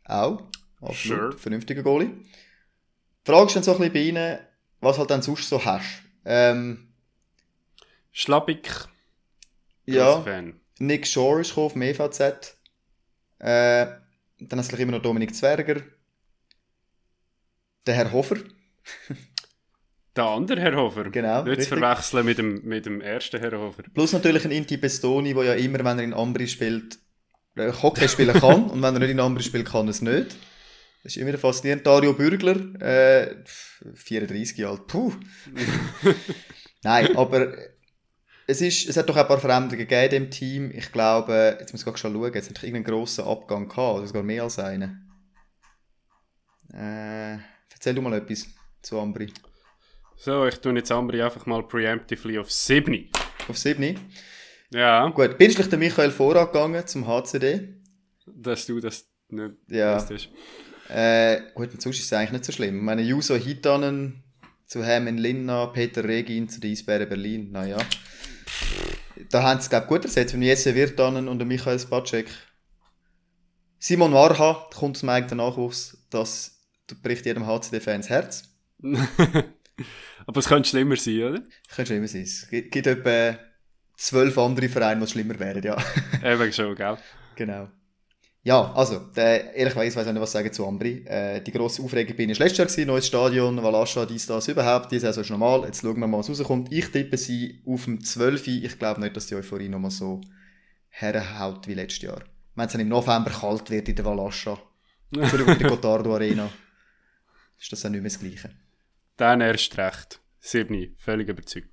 Auch. Absolut. Sure. Vernünftiger Goalie. Die Frage ist dann so ein bisschen bei ihnen, was halt dann sonst so hast. Ähm, Schlappig. Ja. Fan. Nick Shore ist auf dem EVZ. Äh, dann hast du immer noch Dominik Zwerger. Der Herr Hofer. Der andere Herr Hofer. Genau. Nicht zu verwechseln mit dem, mit dem ersten Herr Hofer. Plus natürlich ein Inti Bestoni, der ja immer, wenn er in Ambri spielt, äh, Hockey spielen kann. und wenn er nicht in Ambri spielt, kann er es nicht. Das ist immer faszinierend. Dario Bürgler, äh, 34 Jahre alt, puh. Nein, aber es, ist, es hat doch ein paar Veränderungen gegeben im Team. Ich glaube, jetzt muss ich schon schauen, jetzt hat es irgendeinen grossen Abgang gehabt, oder sogar mehr als einen. Äh, erzähl du mal etwas zu Ambri. So, ich tue jetzt Ambri einfach mal preemptively auf 7. Auf 7? Ja. Gut, bin ich der Michael vorangegangen zum HCD? Dass du das nicht ja. Wusstest. Äh, gut, und sonst ist es eigentlich nicht so schlimm. Ich meine, Juso Hitanen zu Hermann Linna, Peter Regin zu den Eisbären Berlin, naja. Da haben sie, glaube ich, gut ersetzt, mit Jesse Wirtanen und Michael Spacek. Simon Warha kommt aus dem eigenen Nachwuchs, das bricht jedem HCD-Fans Herz. Aber es könnte schlimmer sein, oder? Es könnte schlimmer sein. Es gibt, gibt etwa zwölf andere Vereine, die schlimmer wären, ja. Eben schon, gell? Genau. Ja, also, der, ehrlich weiß ich nicht, was sagen zu Ambri. Äh, die grosse Aufregung bin ich letztes Jahr gewesen, neues Stadion, Valascha, dies, das, überhaupt. Die Saison ist normal. Jetzt schauen wir mal, was rauskommt. Ich tippe sie auf dem 12. Ich glaube nicht, dass die Euphorie nochmal so herhaut wie letztes Jahr. Wenn es dann im November kalt wird in der Valascha. Entschuldigung, in der Gotardo Arena. Ist das dann nicht mehr das Gleiche. Dann erst recht. Siebni, völlig überzeugt.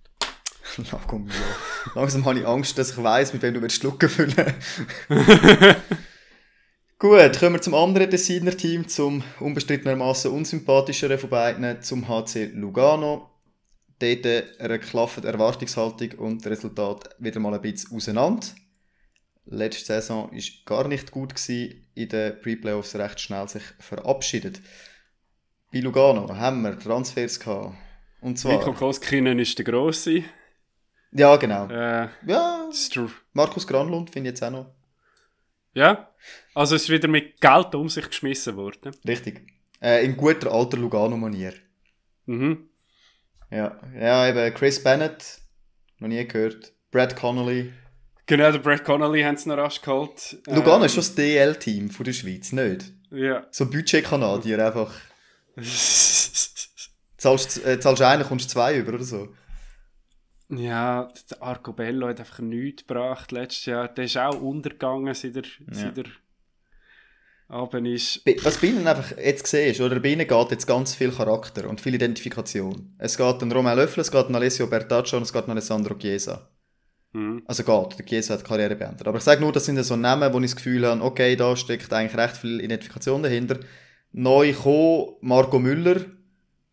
Langsam habe ich Angst, dass ich weiss, mit wem du schlucken füllen Gut, kommen wir zum anderen Designer-Team, zum unbestrittenermaßen unsympathischeren von beiden, zum HC Lugano. Dort eine klaffende Erwartungshaltung und das Resultat wieder mal ein bisschen auseinander. Letzte Saison war gar nicht gut, gewesen, in den Pre-Playoffs recht schnell sich verabschiedet. Bei Lugano haben wir Transfers gehabt. Und zwar... Mikko Koskinen ist der Grosse. Ja, genau. Äh, ja. Markus Granlund finde ich jetzt auch noch. Ja, also es ist wieder mit Geld um sich geschmissen worden. Richtig. Äh, in guter alter Lugano-Manier. Mhm. Ja. ja, eben Chris Bennett, noch nie gehört. Brad Connolly. Genau, der Brad Connolly haben sie noch rasch geholt. Lugano Ähm, ist schon das DL-Team von der Schweiz, nicht? Ja. So Budget-Kanadier einfach. Zahlst, äh, zahlst einen, kommst zwei über oder so. Ja, der Arcobello hat einfach nichts gebracht letztes Jahr. Der ist auch untergegangen, seit er, seit er Abend ist. Was bei ihnen einfach jetzt siehst, oder bei ihnen geht jetzt ganz viel Charakter und viel Identifikation. Es geht an Romain Löffel, es geht an Alessio Bertaccio und es geht an Alessandro Chiesa. Mhm. Also geht, der Chiesa hat die Karriere beendet. Aber ich sage nur, das sind so Namen, wo ich das Gefühl habe, okay, da steckt eigentlich recht viel Identifikation dahinter. Neu gekommen, Marco Müller.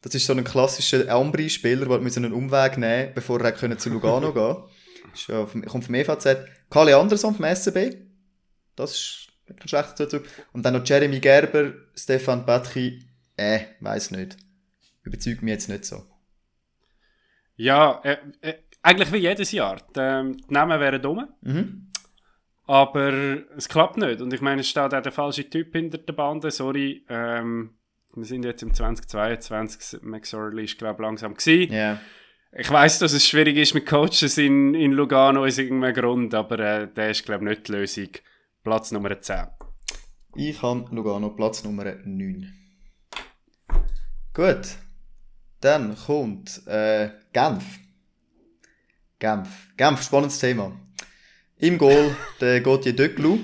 Das ist so ein klassischer Ambri-Spieler, der einen Umweg nehmen bevor er können zu Lugano gehen ist ja Kommt vom EVZ. Kalle Anderson vom SCB. Das ist kein schlechter Zuzug. Und dann noch Jeremy Gerber, Stefan Petri. Äh, weiß nicht. Überzeugt mich jetzt nicht so. Ja, äh, äh, eigentlich wie jedes Jahr. Die, ähm, die Namen wären dumm, Mhm. aber es klappt nicht. Und ich meine, es steht auch der falsche Typ hinter der Bande. Sorry, ähm, wir sind jetzt im 2022. Max Orley ist, glaube ich, langsam gewesen. Ja. Ich weiß, dass es schwierig ist mit Coaches in, in Lugano aus irgendeinem Grund, aber äh, der ist, glaube ich, nicht die Lösung. Platz Nummer 10. Ich habe Lugano Platz Nummer 9. Gut. Dann kommt äh, Genf. Genf. Genf, spannendes Thema. Im Goal der Gauthier Döcklu,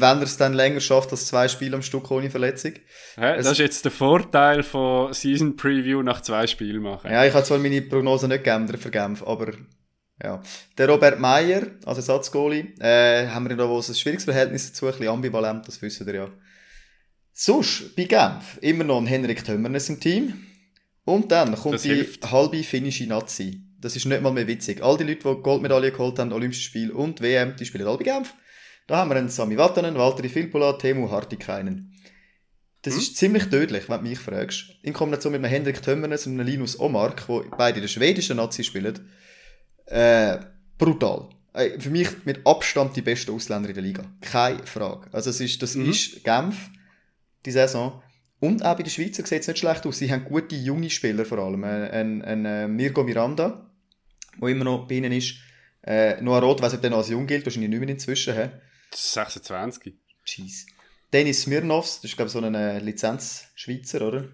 wenn er es dann länger schafft als zwei Spiele am Stück ohne Verletzung. Hä? Es- Das ist jetzt der Vorteil von Season Preview nach zwei Spielen machen. Ja, ich habe zwar meine Prognose nicht geändert für Genf, aber ja. Der Robert Meyer, als Ersatzgoalie, äh, haben wir da wo ein schwieriges Verhältnis dazu, ein bisschen ambivalent, das wissen wir ja. Sonst, bei Genf, immer noch ein Henrik Tömmernes im Team. Und dann kommt Das die hilft. halbe finnische Nazi. Das ist nicht mal mehr witzig. All die Leute, die Goldmedaille geholt haben, Olympische Spiele und WM, die spielen alle bei Genf. Da haben wir einen Sami Vatanen, Valtteri Filppula, Temu Hartikainen. Das Hm? ist ziemlich tödlich, wenn du mich fragst. In Kombination mit einem Hendrik Tömmernes und einem Linus Omark, die beide in der schwedischen Nazi spielen. Äh, brutal. Äh, für mich mit Abstand die besten Ausländer in der Liga. Keine Frage. Also es ist, das Mhm. ist Genf, die Saison. Und auch bei den Schweizer sieht es nicht schlecht aus. Sie haben gute junge Spieler vor allem. Ein, ein, ein äh, Mirko Miranda, der immer noch bei ihnen ist. Äh, Noah Roth, weiss nicht, ob der noch als jung gilt, wahrscheinlich nicht mehr inzwischen. He? Das ist 26. Jeez. Dennis Smirnovs, das ist glaube ich so ein äh, Lizenz-Schweizer, oder?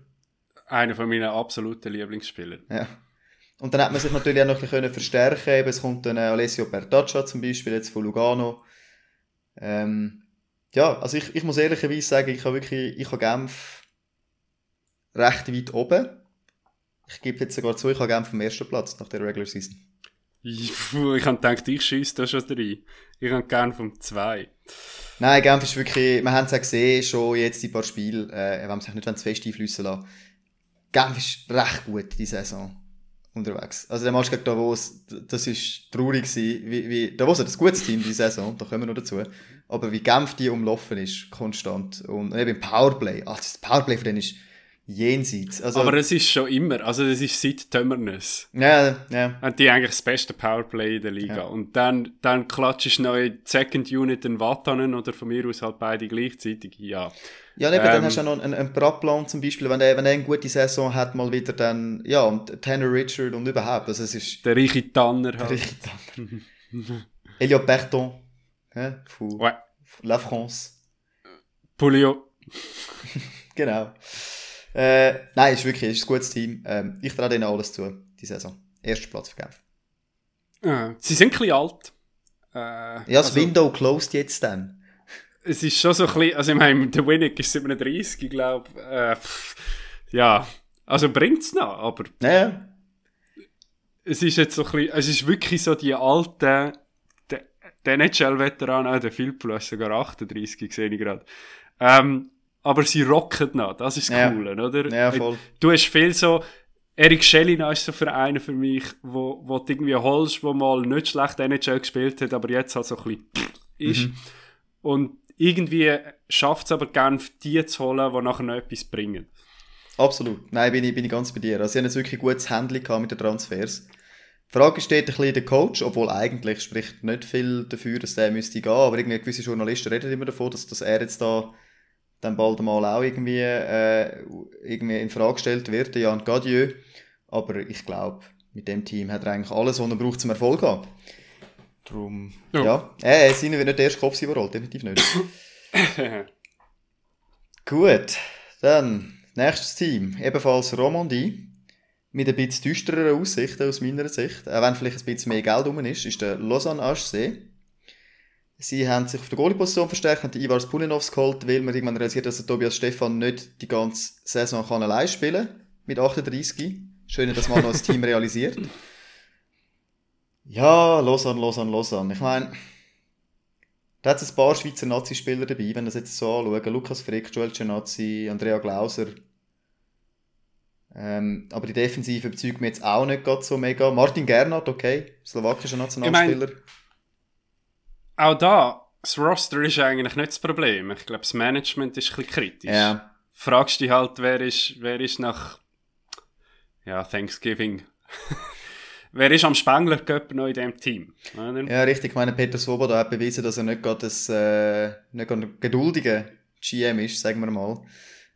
Einer von meinen absoluten Lieblingsspieler. Ja. Und dann hat man sich natürlich auch noch ein bisschen können verstärken Eben, Es kommt dann äh, Alessio Bertaccia zum Beispiel, jetzt von Lugano. Ähm, ja, also ich, ich muss ehrlicherweise sagen, ich habe wirklich, ich habe Genf recht weit oben. Ich gebe jetzt sogar zu, ich habe Genf am ersten Platz nach der Regular Season. Ich, ich habe gedacht, ich schieße da schon rein. Ich habe gern vom 2. Nein, Genf ist wirklich, wir haben es auch gesehen, schon jetzt die paar Spiele, äh, wenn man sich nicht zu fest einflüssen lassen. Genf ist recht gut, die Saison. unterwegs. Also der Match gegen Davos, das ist traurig gewesen, wie, wie, Davos hat ein gutes Team diese Saison, da kommen wir noch dazu, aber wie Genf die umlaufen ist, konstant. Und eben im Powerplay, ach, das Powerplay von denen ist jenseits. Also, Aber es ist schon immer, also das ist seit Tömmernes. ja, ja, Haben die eigentlich das beste Powerplay in der Liga. Ja. Und dann, dann klatschst du noch in Second Unit den Watanen oder von mir aus halt beide gleichzeitig. Ja. Ja, und eben, dann Ähm. hast du auch noch einen, einen Bratplan zum Beispiel, wenn er, wenn er eine gute Saison hat, mal wieder dann, ja, und Tanner Richard und überhaupt, also es ist Der reiche Tanner halt. richtig dann. Elliot Berton, ja, von Ouais. La France, Pulio. genau. Äh, nein, es ist wirklich, ist ein gutes Team. Ähm, ich traue denen alles zu, die Saison. Erster Platz für Genf. Äh, sie sind ein bisschen alt. Äh, Ja, das also, Window closed jetzt dann. es ist schon so ein bisschen, also ich meine, der Winnick ist 37, ich glaube. Äh, ja, also bringt es noch, aber Ja, es ist jetzt so ein bisschen, es ist wirklich so die alten, der, der NHL-Veteran, auch der Philpool ist sogar 38, sehe ich gerade. Ähm, aber sie rocken noch, das ist das Ja. Coole, oder? ja, voll. Du hast viel so, Erik Schelina ist so für einen für mich, wo, wo du irgendwie holst, wo mal nicht schlecht NHL gespielt hat, aber jetzt halt so ein bisschen ist. Mhm. Und irgendwie schafft es aber gerne, die zu holen, die nachher noch etwas bringen. Absolut. Nein, bin ich, bin ich ganz bei dir. Also, sie haben jetzt wirklich ein gutes Handling mit den Transfers. Die Frage steht ein bisschen der Coach, obwohl eigentlich spricht nicht viel dafür, dass der müsste gehen, aber irgendwie gewisse Journalisten reden immer davon, dass, dass er jetzt da dann bald mal auch irgendwie, äh, irgendwie in Frage gestellt wird, der Jan Gadieu. Aber ich glaube, mit dem Team hat er eigentlich alles, was er braucht zum Erfolg haben. Darum, Ja. ja. Äh, es sind wir nicht der erste Kopf, der rollt, definitiv nicht. Gut, dann nächstes Team, ebenfalls Romandie. Mit ein bisschen düstereren Aussichten aus meiner Sicht, auch wenn vielleicht ein bisschen mehr Geld rum ist, ist der Lausanne HC. Sie haben sich auf der Goalie-Position verstärkt, haben den Ivar Spunenovs geholt, weil man irgendwann realisiert, dass der Tobias Stefan nicht die ganze Saison kann allein spielen mit 38. Schön, dass man noch das Team realisiert. Ja, Lausanne, Lausanne, Lausanne. Ich meine, da hat es ein paar Schweizer Nazi-Spieler dabei, wenn das jetzt so anschauen. Lukas Frick, Joel Cenazzi, Andrea Glauser. Ähm, aber die Defensive überzeugt mich jetzt auch nicht gerade so mega. Martin Gernot, okay, slowakischer Nationalspieler. Auch da, das Roster ist eigentlich nicht das Problem. Ich glaube, das Management ist ein bisschen kritisch. ja, Fragst dich halt, wer ist, wer ist nach ja, Thanksgiving, wer ist am Spengler Cup noch in dem Team? Oder? ja, richtig. Ich meine, Peter Svoboda hat bewiesen, dass er nicht gerade das, äh, nicht gerade ein geduldiger GM ist, sagen wir mal.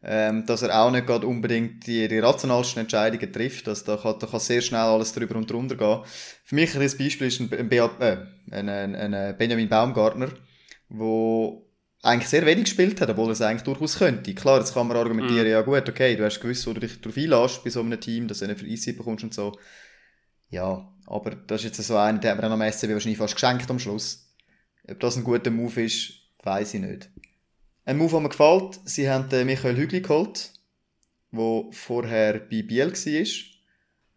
Ähm, dass er auch nicht gerade unbedingt die, die rationalsten Entscheidungen trifft. Also da, kann, da kann sehr schnell alles drüber und drunter gehen. Für mich ein Beispiel ist ein, äh, ein, ein, ein Benjamin Baumgartner, wo eigentlich sehr wenig gespielt hat, obwohl er es eigentlich durchaus könnte. Klar, jetzt kann man argumentieren, ja gut, okay, du hast gewusst, wo du dich darauf einlässt bei so einem Team, dass du nicht für Easy bekommst und so. Ja, aber das ist jetzt so einer, der hat mir dann am SCB wahrscheinlich fast geschenkt am Schluss. Ob das ein guter Move ist, weiß ich nicht. Ein Move, der mir gefällt, sie haben Michael Hügli geholt, der vorher bei Biel war.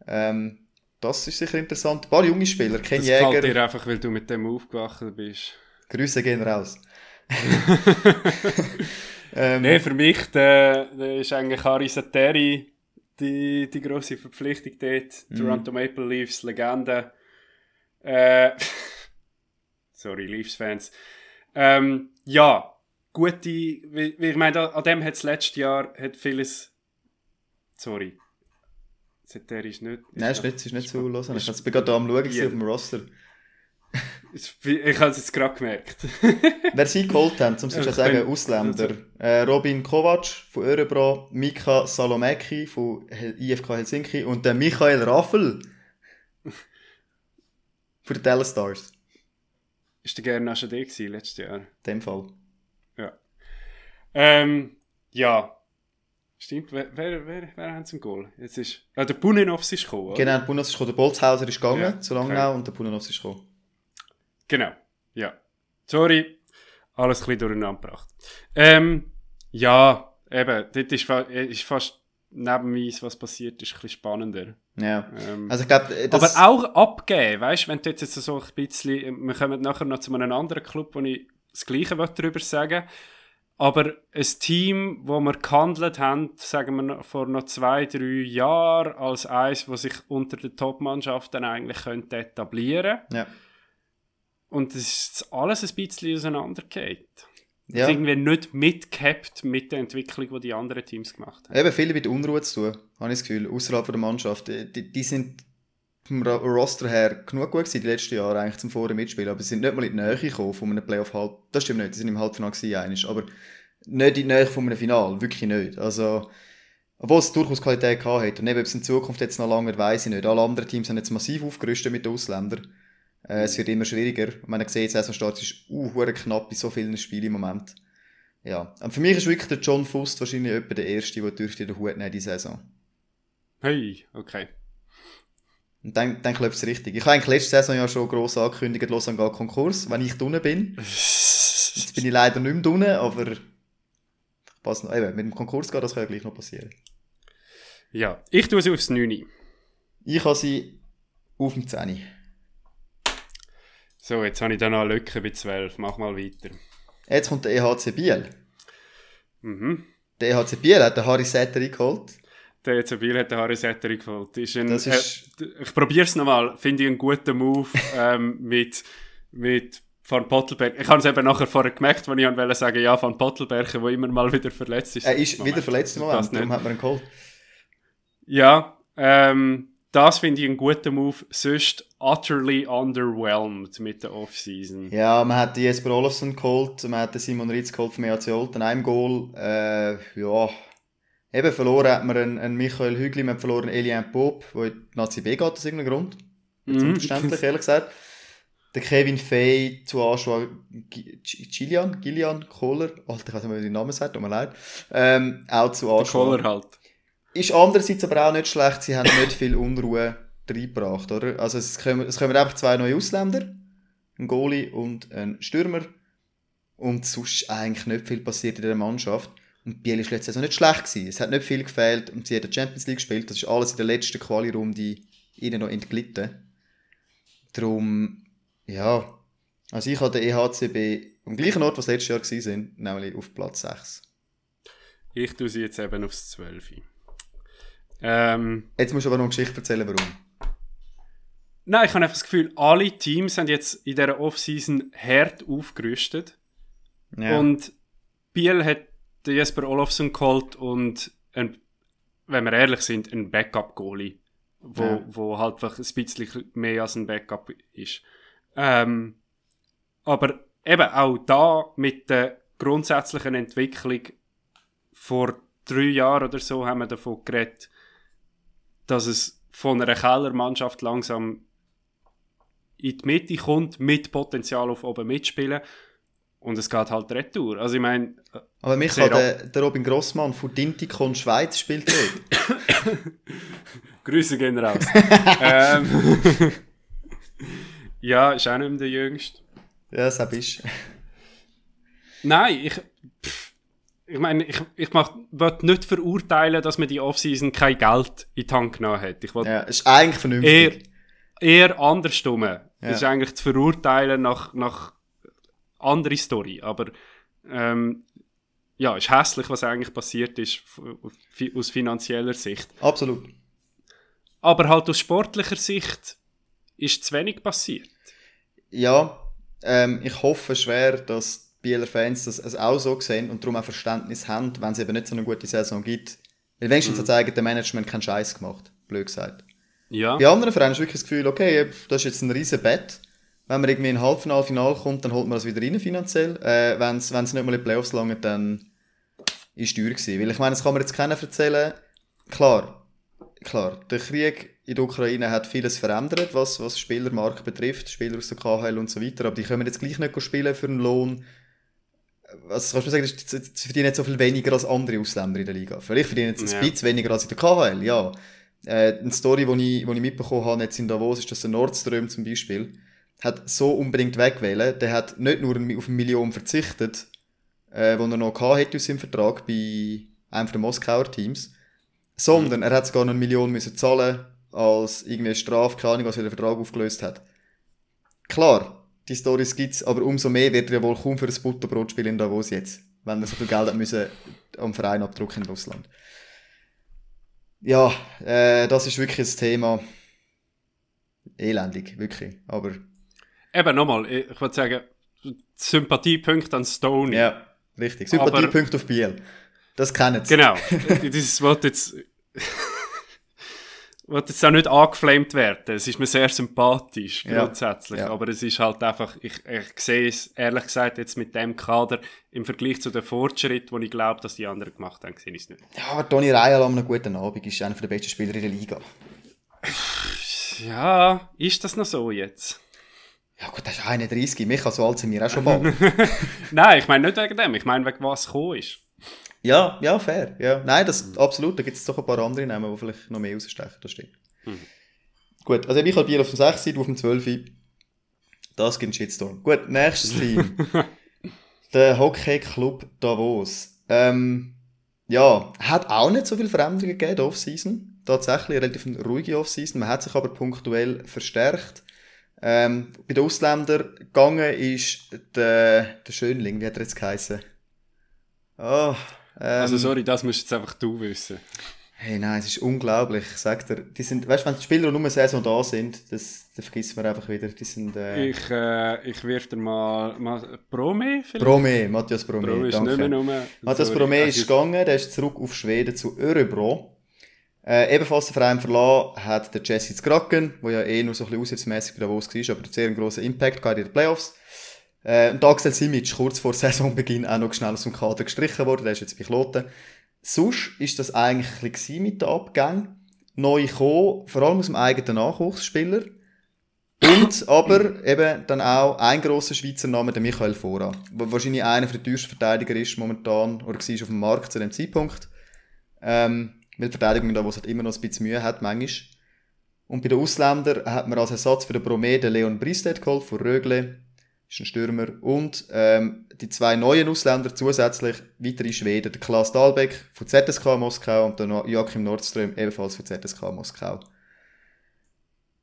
Ähm, das ist sicher interessant. Ein paar junge Spieler, Ken Das Jäger, dir einfach, weil du mit dem aufgewacht bist. Grüße gehen raus. ähm, Nee, für mich der, der ist eigentlich Harry Sateri die, die grosse Verpflichtung dort. Mhm. Toronto Maple Leafs, Legende. Äh, sorry, Leafs-Fans. Ähm, ja, gute, wie, wie ich meine, an dem hat es letztes Jahr hat vieles. Sorry. Sateri ist nicht. Nein, ist nicht, ist nicht so los. ist- Ich bin gerade da am Schauen auf dem Roster. ist- Ich habe es jetzt gerade gemerkt. Wer sie geholt haben, zum ich sagen, Ausländer. Äh, Robin Kovac von Örebro, Mika Salomeki von IFK Helsinki und der Michael Raffel von den Dallas Stars. Ist der gerne auch schon der letztes Jahr? In dem Fall. Ähm, ja. Stimmt, wer, wer, wer, wer hat zum Goal? Jetzt ist, äh, der Bunenovs ist gekommen, oder? Genau, der Bunas ist gekommen. Der Bolzhauser ist gegangen Ja, zu Langnau und der Bunenovs ist gekommen. Genau, ja. Sorry, alles ein bisschen durcheinander gebracht. Ähm, ja, eben, dort ist, fa ist fast nebenweise, was passiert, ist ein bisschen spannender. Ja. Ähm, Also ich glaube, das... aber auch abgeben, weißt du, wenn du jetzt so ein bisschen, wir kommen nachher noch zu einem anderen Club, wo ich das Gleiche will darüber sagen Aber ein Team, wo wir gehandelt haben, sagen wir noch, vor noch zwei, drei Jahren, als eins, das sich unter den Top-Mannschaften eigentlich könnte etablieren Ja. Und es ist alles ein bisschen auseinandergeht. Ja. Ja. irgendwie nicht mitgehabt mit der Entwicklung, die die anderen Teams gemacht haben. Eben viel mit Unruhe zu tun, habe ich das Gefühl, außerhalb der Mannschaft. Die, die sind vom Roster her genug gut gewesen, die letzten Jahre eigentlich zum Vorher mitspielen, aber sie sind nicht mal in die Nähe gekommen von einem Playoff-Halb. Das stimmt nicht, die sind im Halbfinale gewesen, einig, aber nicht in die Nähe von einem Final, wirklich nicht. Also, obwohl es durchaus Qualität gehabt hat. Und eben, ob es in Zukunft jetzt noch lange weiss ich nicht. Alle anderen Teams haben jetzt massiv aufgerüstet mit den Ausländern. Äh, es wird immer schwieriger. Man sieht, Saisonstart ist uh, knapp in so vielen Spielen im Moment. Ja. Und für mich ist wirklich der John Fust wahrscheinlich etwa der Erste, der dürfte den Hut nehmen, die Saison. Hey, okay. Und dann, dann klappt es richtig. Ich habe eigentlich letzte Saison ja schon gross angekündigt, Lausanne geht Konkurs, wenn ich drinnen bin. Jetzt bin ich leider nicht mehr drinnen, aber passe noch, eben, mit dem Konkurs gehen, das kann ja gleich noch passieren. Ja, ich tue sie aufs 9. Ich habe sie auf dem 10. So, jetzt habe ich da noch eine Lücke bei 12. Mach mal weiter. Jetzt kommt der EHC Biel. Mhm. Der EHC Biel hat den Harry Setter eingeholt. Der jetzt Biel hat den Harry Setter geholt. Ist ein, Das ist- äh, ich probiere es nochmal. Finde ich einen guten Move ähm, mit, mit Van Pottelberg. Ich habe es eben nachher vorher gemerkt, als ich wollte sagen, ja, Van Pottelberg, der immer mal wieder verletzt ist. Er ist Moment, wieder verletzt im Moment, darum hat man ihn geholt. Ja, ähm, das finde ich einen guten Move. Sonst utterly underwhelmed mit der Offseason. Ja, man hat Jesper Olofsson geholt, man hat Simon Ritz geholt vom EHC Olten, einem Goal. Äh, ja, eben verloren hat man einen, einen Michael Hügli, man hat verloren Elian Pop, der in die Nazi B geht, aus irgendeinem Grund. Jetzt Mhm. unverständlich, ehrlich gesagt. Der Kevin Fay zu Aschua Gillian, Gillian Kohler, Alter, ich weiß nicht mehr, wie der Name sagt, tut mir leid, ähm, auch zu Der Aschua. Kohler halt. Ist andererseits aber auch nicht schlecht, sie haben nicht viel Unruhe reingebracht, oder? Also es kommen, es kommen einfach zwei neue Ausländer, ein Goalie und ein Stürmer. Und sonst ist eigentlich nicht viel passiert in dieser Mannschaft. Und Biel ist letzte Saison nicht schlecht gewesen. Es hat nicht viel gefehlt und sie hat die Champions League gespielt. Das ist alles in der letzten Quali-Runde ihnen noch entglitten. Darum, ja, also ich habe den EHCB am gleichen Ort, was letztes Jahr gewesen sind, nämlich auf Platz 6. Ich tue sie jetzt eben aufs 12. Ähm, Jetzt musst du aber noch eine Geschichte erzählen, warum. Nein, ich habe einfach das Gefühl, alle Teams haben jetzt in dieser Offseason hart aufgerüstet. Ja. Und Biel hat den Jesper Olofsson geholt und, ein, wenn wir ehrlich sind, ein Backup-Goalie, wo, Ja. wo halt einfach ein bisschen mehr als ein Backup ist. Ähm, aber eben auch da mit der grundsätzlichen Entwicklung vor drei Jahren oder so haben wir davon geredet, dass es von einer Kellermannschaft langsam in die Mitte kommt, mit Potenzial auf oben mitspielen. Und es geht halt retour. Also ich meine, Aber mich kann der, der Robin Grossmann von Dintikon Schweiz spielt nicht. Grüße gehen raus. ähm, ja, ist auch nicht mehr der Jüngste. ja, das hab ich. Nein, ich, pff, ich meine, ich, ich will nicht verurteilen, dass man die Offseason kein Geld in die Hand genommen hat. Ich Ja, ist eigentlich eher, vernünftig. eher andersrum. Das Ja. ist eigentlich zu verurteilen nach, nach andere Story. Aber ähm, ja, ist hässlich, was eigentlich passiert ist aus finanzieller Sicht. Absolut. Aber halt aus sportlicher Sicht ist zu wenig passiert. Ja, ähm, ich hoffe schwer, dass die Bieler Fans das es auch so sehen und darum auch Verständnis haben, wenn es eben nicht so eine gute Saison gibt. Weil wenigstens Mhm. hat das eigene Management keinen Scheiß gemacht. Blöd gesagt. Ja. Bei anderen Vereinen ist wirklich das Gefühl, okay, das ist jetzt ein riesen Bett. Wenn man irgendwie in Halbfinale, Final kommt, dann holt man das wieder rein finanziell. Äh, wenn es nicht mal in die Playoffs langt, dann ist teuer gewesen. Weil ich meine, das kann man jetzt keiner erzählen. Klar, klar, der Krieg in der Ukraine hat vieles verändert, was, was Spielermarkt betrifft, Spieler aus der KHL und so weiter, aber die können jetzt gleich nicht spielen für einen Lohn. Was kannst du sagen, sie sie verdienen nicht so viel weniger als andere Ausländer in der Liga. Vielleicht verdienen jetzt ein Ja. bisschen weniger als in der KHL, ja. Äh, eine Story, die ich, die ich mitbekommen habe jetzt in Davos, ist, dass der Nordström zum Beispiel hat so unbedingt wegwählen. Der hat nicht nur auf eine Million verzichtet, äh, die er noch hätte aus seinem Vertrag bei einem der Moskauer Teams, sondern er hat sogar noch eine Million müssen zahlen als irgendwie Strafe, keine Ahnung, was er den Vertrag aufgelöst hat. Klar, die Stories gibt's, aber umso mehr wird er ja wohl kaum für ein Butterbrot spielen in Davos jetzt. wenn er so viel Geld hat müssen am Verein abdrucken in Russland. Ja, äh, das ist wirklich ein Thema. Elendig, wirklich. Aber. Eben nochmal, ich, ich würde sagen, Sympathiepunkt an Stone. Ja, richtig. Sympathiepunkt auf Biel. Das kennen sie. Genau. das wird jetzt will jetzt auch nicht angeflamed werden. Es ist mir sehr sympathisch, grundsätzlich. Ja, ja. Aber es ist halt einfach, ich, ich sehe es ehrlich gesagt jetzt mit dem Kader im Vergleich zu den Fortschritten, die ich glaube, dass die anderen gemacht haben, sehe ich es nicht. Ja, Toni Reial am einen guten Abend ist einer der besten Spieler in der Liga. Ja, ist das noch so jetzt? Ja gut, das ist 31, mich so alt sind wir auch schon bald. Nein, ich meine nicht wegen dem, ich meine wegen was gekommen ist. Ja, ja, fair. Ja. Nein, das, absolut. Da gibt es doch ein paar andere Namen, die vielleicht noch mehr rausstechen. Das stimmt. Mhm. Gut, also ich habe Bier auf dem 6, du auf dem 12. Das gibt einen Shitstorm. Gut, nächstes Team. Der Hockey Club Davos. Ähm, ja, hat auch nicht so viele Veränderungen gegeben, Offseason. Tatsächlich eine relativ ruhige Offseason. Man hat sich aber punktuell verstärkt. Ähm, bei den Ausländern gegangen ist der, der Schönling, wie hat er jetzt geheißen? Oh, ähm, also sorry, das musst jetzt einfach du wissen. Hey, nein, es ist unglaublich. Ich sag dir, die sind, weißt, wenn die Spieler nur eine Saison da sind, das, das vergisst man einfach wieder. Die sind, äh, ich, äh, ich wirf dir mal, mal Brome vielleicht? Brome, Matthias Brome, Brome ist nicht mehr nur, Matthias Brome ist gegangen, der ist zurück auf Schweden zu Örebro. Äh, ebenfalls den Verein verlassen hat der Jesse Kraken, der ja eh nur so ein bisschen bei Davos war, aber sehr einen grossen Impact in den Playoffs. Äh, und Axel Simic, kurz vor Saisonbeginn, auch noch schnell aus dem Kader gestrichen worden. Der ist jetzt bei Kloten. Sonst ist das eigentlich ein mit den Abgängen. Neu gekommen, vor allem aus dem eigenen Nachwuchsspieler. Und aber eben dann auch ein grosser Schweizer Name, der Michael. Der wahrscheinlich einer der teuersten Verteidiger ist momentan, oder war auf dem Markt zu dem Zeitpunkt. Ähm, weil die Verteidigung da, es halt immer noch ein bisschen Mühe hat, manchmal. Und bei den Ausländern hat man als Ersatz für den Bromé den Leon Bristedt geholt, von Rögle ist ein Stürmer. Und ähm, die zwei neuen Ausländer zusätzlich weitere Schweden, der Klaas Dahlbeck von ZSK Moskau und der Joachim Nordström ebenfalls von ZSK Moskau.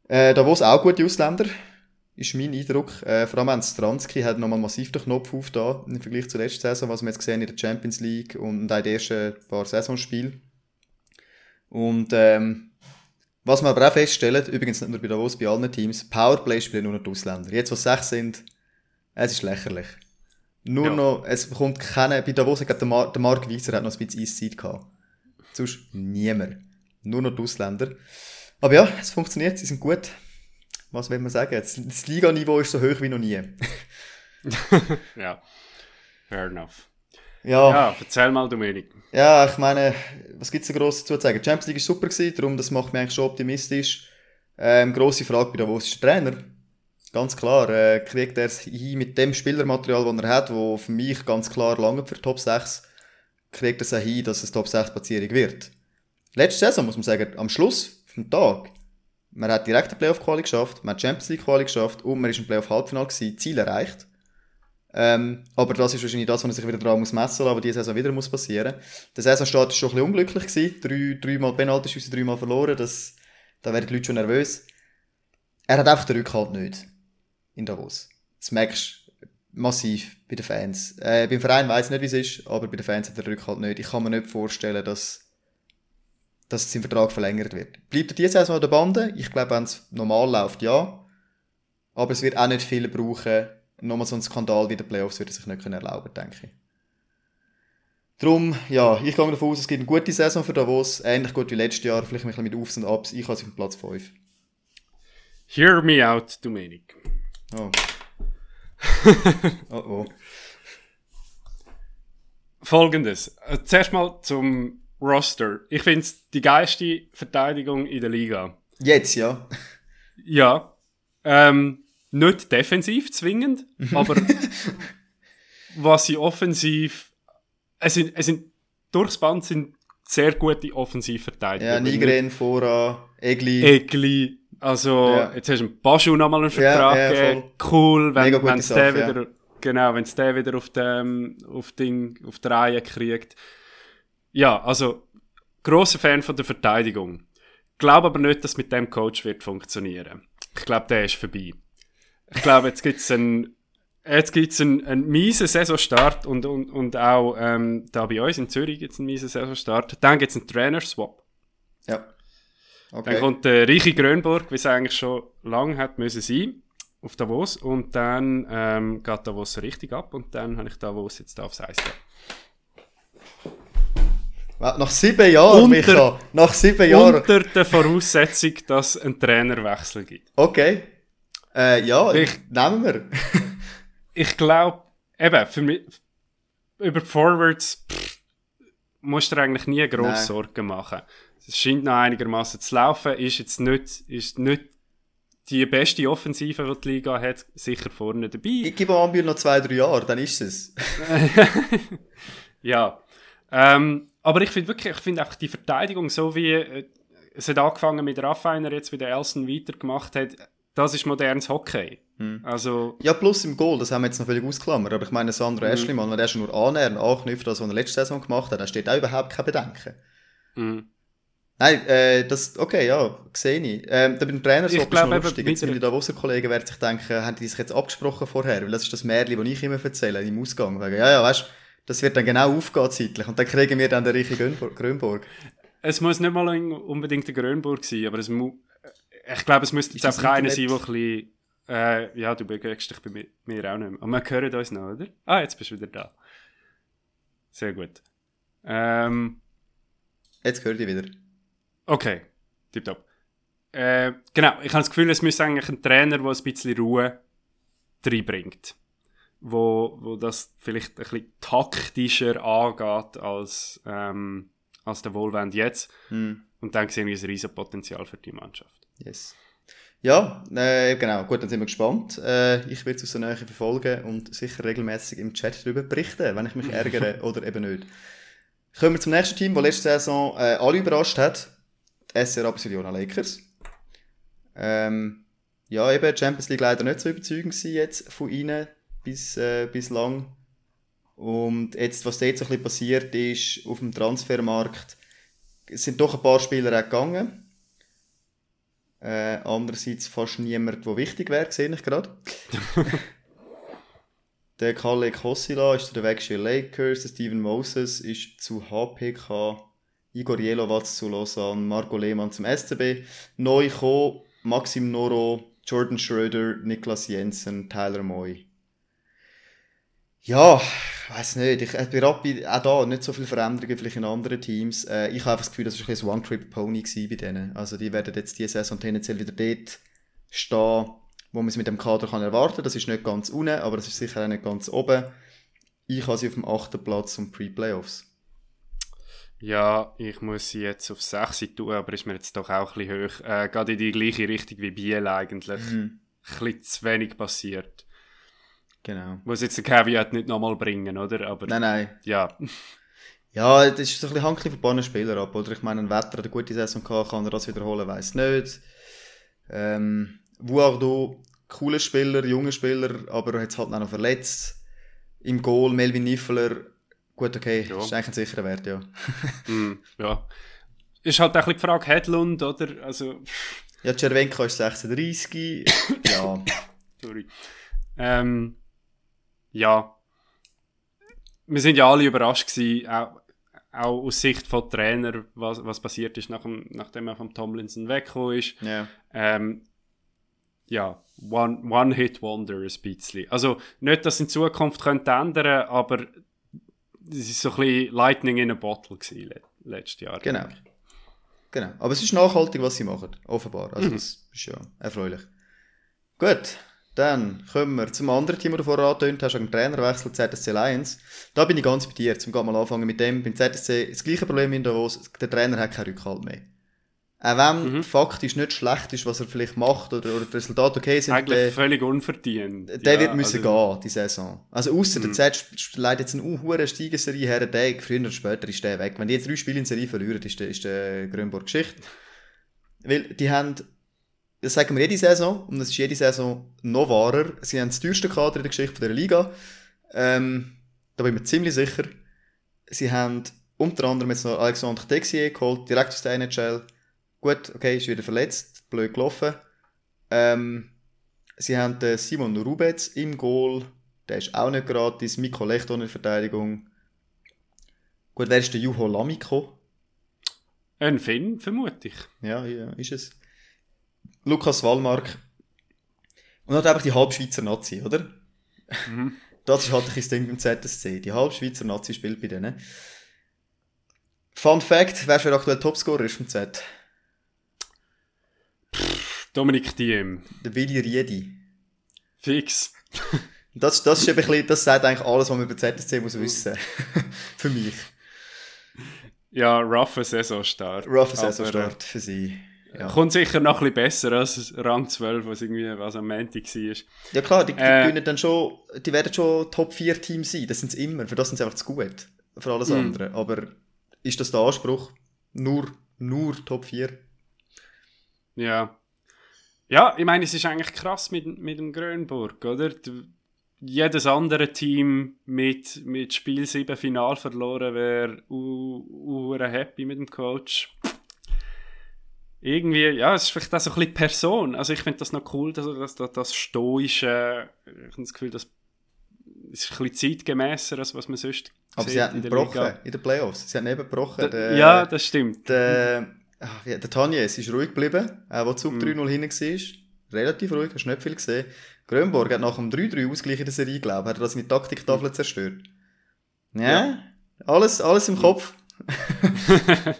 Äh, da es auch gute Ausländer, ist mein Eindruck. Äh, vor allem Stransky hat nochmal massiv den Knopf auf da im Vergleich zur letzten Saison, was wir jetzt gesehen in der Champions League und auch in den ersten paar Saisonspielen. Und ähm, was wir aber auch feststellen, übrigens nicht nur bei Davos, bei allen Teams, Powerplay spielen nur noch die Ausländer. Jetzt, was sechs sind, es ist lächerlich. Nur ja. noch, es bekommt keine, bei Davos, ich glaube, der, Mar der Mark Wieser hat noch ein bisschen Eiszeit gehabt. Sonst niemand. Nur noch die Ausländer. Aber ja, es funktioniert, sie sind gut. Was will man sagen? Das, das Liganiveau ist so hoch wie noch nie. ja, fair enough. Ja. ja, erzähl mal, Dominik. Ja, ich meine, was gibt es da gross zu sagen? Die Champions League war super, gewesen, darum das macht mich eigentlich schon optimistisch. Ähm, grosse Frage bei Davos ist der Trainer. Ganz klar, äh, kriegt er es hin mit dem Spielermaterial, das er hat, wo für mich ganz klar lange für Top 6, kriegt er es hin, dass es Top 6 Platzierung wird. Letzte Saison muss man sagen, am Schluss vom Tag, man hat direkt eine Playoff-Quali geschafft, man hat Champions League-Quali geschafft und man ist im Playoff-Halbfinale gewesen, Ziel erreicht. Ähm, aber das ist wahrscheinlich das, was man sich wieder muss messen aber diese Saison wieder muss passieren. Der Saisonstart war schon ein bisschen unglücklich gewesen, drei, dreimal Penalty-Schüsse, dreimal verloren, das, da werden die Leute schon nervös. Er hat einfach den Rückhalt nicht in Davos. Das merkst du massiv bei den Fans. Äh, beim Verein weiß ich nicht, wie es ist, aber bei den Fans hat der Rückhalt nicht. Ich kann mir nicht vorstellen, dass, dass sein Vertrag verlängert wird. Bleibt er diese Saison an der Bande? Ich glaube, wenn es normal läuft, ja. Aber es wird auch nicht viel brauchen. Nochmal so einen Skandal wie der Playoffs würde er sich nicht erlauben, denke ich. Darum, ja, ich gehe davon aus, es gibt eine gute Saison für Davos, ähnlich gut wie letztes Jahr, vielleicht ein bisschen mit Aufs und Abs. Ich habe sie auf Platz 5. Hear me out, Dominik. Oh. oh oh. Folgendes. Äh, zuerst mal zum Roster. Ich finde es die geilste Verteidigung in der Liga. Jetzt, ja. Ja. Ähm, nicht defensiv zwingend, aber was sie offensiv. Es sind, es sind durchs Band sind sehr gute Offensivverteidiger. Ja, Nigren, Fora, Egli. Egli, also, ja. jetzt hast du Baschu nochmal einen Vertrag ja, ja. Cool, wenn, es der wieder, genau, wenn es der wieder auf dem, auf Ding, auf der Reihe kriegt. Ja, also, grosser Fan von der Verteidigung. Glaube aber nicht, dass mit dem Coach wird funktionieren. Ich glaube, der ist vorbei. Ich glaube, jetzt gibt es einen, Jetzt gibt es einen, einen miesen Saisonstart und, und, und auch ähm, da bei uns in Zürich gibt es einen miesen Saisonstart. Dann gibt es einen Trainerswap. Ja. Okay. Dann kommt der Reiche Grönburg, wie es eigentlich schon lange hat müssen sein, auf Davos. Und dann ähm, geht Davos richtig ab und dann habe ich Davos jetzt aufs Eis Nach sieben Jahren, Unter- Micha. Nach sieben Jahren. Unter der Voraussetzung, dass es einen Trainerwechsel gibt. Okay. Äh, ja, Ich- nehmen wir. Ich glaube, eben, für mich, über Forwards pff, musst du dir eigentlich nie Nein. Sorgen machen. Es scheint noch einigermaßen zu laufen, ist jetzt nicht, ist nicht die beste Offensive, die die Liga hat, sicher vorne dabei. Ich gebe Ambiel noch zwei, drei Jahre, dann ist es. Ja. Ähm, aber ich finde wirklich, ich finde einfach die Verteidigung, so wie äh, es hat angefangen mit Raffiner, jetzt wie der Elson weitergemacht hat, das ist modernes Hockey. Hm. Also, Ja, plus im Goal, das haben wir jetzt noch völlig ausklammert. Aber ich meine, Sandro Mhm. Eschlimann, wenn er schon nur annähernd anknüpft, das, was er letzte Saison gemacht hat, da steht auch überhaupt kein Bedenken. mh. Nein, äh, das, okay, ja, sehe ich. Ähm, da beim Trainer so Ich ist eben lustig. Jetzt meine Davoser Kollegen werden sich denken, haben die sich jetzt abgesprochen vorher? Weil das ist das Märchen, das ich immer erzähle, im Ausgang. Wegen, ja, ja, weißt das wird dann genau aufgehen zeitlich. Und dann kriegen wir dann den reichen Grönburg. Grönburg. es muss nicht mal unbedingt der Grönburg sein, aber es mu ich glaube, es müsste jetzt einfach einer sein, der ein bisschen, äh, ja, du bewegst dich bei mir, mir auch nicht mehr. Aber wir hören uns noch, oder? Ah, jetzt bist du wieder da. Sehr gut. Ähm, Jetzt gehört ihr wieder. Okay, tipptopp. Äh, genau, ich habe das Gefühl, es müsste eigentlich ein Trainer, der ein bisschen Ruhe reinbringt. Wo, wo das vielleicht ein bisschen taktischer angeht als, ähm, als der Wohlwend jetzt. Hm. Und dann sehen wir ein riesen Potenzial für die Mannschaft. Yes. Ja, äh, genau. Gut, dann sind wir gespannt. Äh, ich werde es aus der Nähe verfolgen und sicher regelmäßig im Chat darüber berichten, wenn ich mich ärgere oder eben nicht. Kommen wir zum nächsten Team, das letzte Saison äh, alle überrascht hat. Die SR Barcelona Lakers. Ähm, ja, eben, Champions League leider nicht so überzeugend gewesen jetzt von ihnen bis, äh, bislang. Und jetzt, was jetzt so ein bisschen passiert ist auf dem Transfermarkt, sind doch ein paar Spieler auch gegangen. Äh, andererseits fast niemand, der wichtig wäre, sehe ich gerade. der Kalle Kossila ist zu den Wegschir Lakers, der Steven Moses ist zu HPK, Igor Jelovac zu Lausanne, Marco Lehmann zum SCB, neu gekommen, Maxim Noro, Jordan Schröder, Niklas Jensen, Tyler Moy. Ja, ich weiß nicht. Ich, bei Rapid auch da nicht so viele Veränderungen vielleicht in anderen Teams. Äh, ich habe einfach das Gefühl, das war ein bisschen ein One-Trip-Pony bei denen. Also die werden jetzt diese Saison tendenziell wieder dort stehen, wo man es mit dem Kader kann erwarten kann. Das ist nicht ganz unten, aber das ist sicher auch nicht ganz oben. Ich habe sie auf dem achten Platz um Pre-Playoffs. Ja, ich muss sie jetzt auf 6 tun, aber ist mir jetzt doch auch ein bisschen hoch. Äh, gerade in die gleiche Richtung wie Biel eigentlich. Mhm. Ein bisschen zu wenig passiert. Genau. Muss jetzt den Caveat nicht nochmal bringen, oder? Aber Nein, nein. ja. Ja, das ist so ein bisschen ein paar Spieler ab. Oder ich meine, ein Wetter hat eine gute Saison gehabt, kann er das wiederholen, weiß nicht. Ähm, Vuardo, cooler Spieler, junger Spieler, aber er hat es halt noch verletzt. Im Goal, Melvin Niffeler, gut, okay, Ja. ist eigentlich ein sicherer Wert, ja. Mm, ja. Ist halt auch ein bisschen die Frage, Hedlund, oder? Also, Ja, Cervenka ist 36, ja. sorry. Ähm, ja. Wir sind ja alle überrascht gewesen, auch, auch aus Sicht von Trainer, was, was passiert ist, nach dem, nachdem er vom Tomlinson weggekommen ist. ja. Ähm, ja, One- One-Hit-Wonder ein bisschen. Also, nicht, dass es in Zukunft könnte ändern aber es ist so ein bisschen Lightning in a Bottle gewesen, le letztes Jahr. Genau. Genau. Aber es ist nachhaltig, was sie machen. Offenbar. Also, Mhm. das ist ja erfreulich. Gut. Dann kommen wir zum anderen Team, das du vorher angetönt hast, einen Trainerwechsel ZSC Lions. Da bin ich ganz bei dir. Zum mal anfangen mit dem. Beim ZSC das gleiche Problem in Davos. Der Trainer hat keinen Rückhalt mehr. Auch wenn Mhm. faktisch nicht schlecht ist, was er vielleicht macht oder, oder die Resultate okay sind, Eigentlich der, völlig unverdient. der Ja, wird müssen also- gehen, die Saison. Also ausser der Mhm. Z leitet jetzt eine unhure Steigerserie her, der, früher oder später ist der weg. Wenn die jetzt drei Spiele in Serie verlieren, ist der, ist der Grönburg Geschichte. Weil die haben, das sagen wir jede Saison, und das ist jede Saison noch wahrer, sie haben das teuerste Kader in der Geschichte der Liga. Ähm, da bin ich mir ziemlich sicher. Sie haben unter anderem jetzt noch Alexandre Texier geholt, direkt aus der NHL. Gut, okay, ist wieder verletzt, blöd gelaufen. Ähm, sie haben Simon Rubetz im Goal, der ist auch nicht gratis. Miko Lechton in der Verteidigung. Gut, wer ist der Juho Lamiko? Ein Finn, vermute ich. Ja, ja, ist es. Lukas Wallmark. Und hat einfach die Halbschweizer Nazi, oder? Mhm. Das ist halt ein das Ding beim ZSC. Die Halbschweizer Nazi spielt bei denen. Fun Fact, wer für aktuell Topscorer ist vom Z? Dominik Diem. Der Willi Riedi. Fix. Das, das, ist ein bisschen, das sagt eigentlich alles, was man über ZSC muss wissen. für mich. Ja, rougher Saisonstart. Rough Aber, Saisonstart für sie. Ja. Kommt sicher noch ein bisschen besser als Rang 12, was irgendwie was am Montag war. Ja klar, die, die Äh. gewinnen dann schon, die werden schon Top 4 Teams sein, das sind sie immer, für das sind sie einfach zu gut, für alles Mhm. andere. Aber ist das der Anspruch? Nur, nur Top 4? Ja. Ja, ich meine, es ist eigentlich krass mit, mit dem Grönburg, oder? Du, jedes andere Team mit, mit Spiel 7 Final verloren wäre uh, happy mit dem Coach. Irgendwie, ja, es ist vielleicht auch so ein bisschen Person. Also ich finde das noch cool, dass das, das, das stoische, ich habe das Gefühl, das ist ein bisschen zeitgemäßer, als was man sonst Aber sie haben in der in den Playoffs. Sie haben eben gebrochen. Da- ja, das stimmt. Der, ach, der Tanies ist ruhig geblieben, auch wo Zug Mhm. 3-0 hinten war. Relativ ruhig, hast du nicht viel gesehen. Grönborg hat nach dem 3-3 Ausgleich in der Serie, glaube ich, hat er das mit Taktiktafel zerstört. Ja, Ja. Alles, alles im Kopf.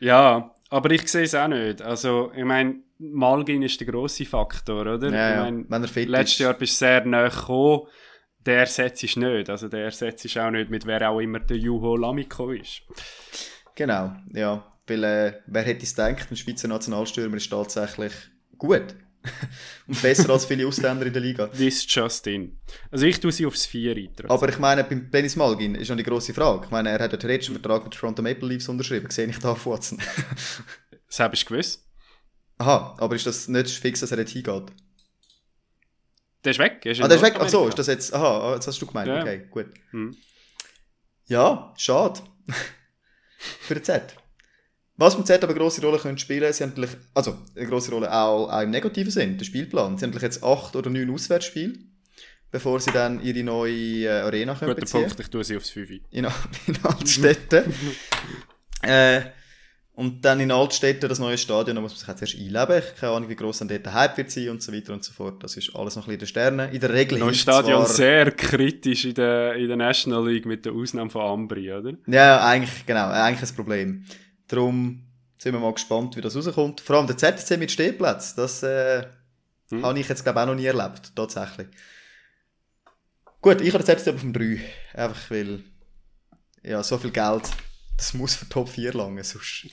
Ja, aber ich sehe es auch nicht. Also, ich meine, Malgin ist der grosse Faktor, oder? Ja, ich ja. mein, Wenn er fit letztes ist. Jahr bist du sehr nahe gekommen. Der ersetzt ist nicht. Also, der ersetzt ist auch nicht mit wer auch immer der Juho Lamiko ist. Genau, ja. Weil, äh, wer hätte es gedacht, ein Schweizer Nationalstürmer ist tatsächlich gut. Und besser als viele Ausländer in der Liga. This just in. Also, ich tue sie aufs Vier eintragen. Aber ich meine, beim Dennis Malgin ist noch die grosse Frage. Ich meine, er hat ja theoretisch einen Vertrag mit Toronto Maple Leafs unterschrieben. Sehe ich da auf Watson. Das habe ich gewusst. Aha, aber ist das nicht fix, dass er nicht hingeht? Der ist weg. Er Ah, der ist weg. Ach so, ist das jetzt. Aha, jetzt hast du gemeint. Ja. Okay, gut. Hm. Ja, schade. Für den Z. Was beim Z aber eine grosse Rolle können spielen, sie haben natürlich, also eine grosse Rolle auch, auch im negativen Sinn, der Spielplan. Sie haben natürlich jetzt acht oder neun Auswärtsspiele, bevor sie dann ihre neue äh, Arena können Guter beziehen. Punkt, ich tue sie aufs Fünf. In, in Altstädten. äh, und dann in Altstädten das neue Stadion, da muss man sich jetzt erst einleben. Ich keine Ahnung, wie gross dann dort der Hype wird sein und so weiter und so fort. Das ist alles noch ein bisschen in den Sternen. In der Regel Neues Stadion sehr kritisch in der, in der National League mit der Ausnahme von Ambri, oder? Ja, eigentlich, genau, eigentlich ein Problem. Darum sind wir mal gespannt, wie das rauskommt. Vor allem der ZSC mit Stehplatz, das äh, Hm. habe ich jetzt, glaube auch noch nie erlebt, tatsächlich. Gut, ich habe den ZSC auf dem 3. Einfach weil, ja, so viel Geld, das muss für Top 4 langen, sonst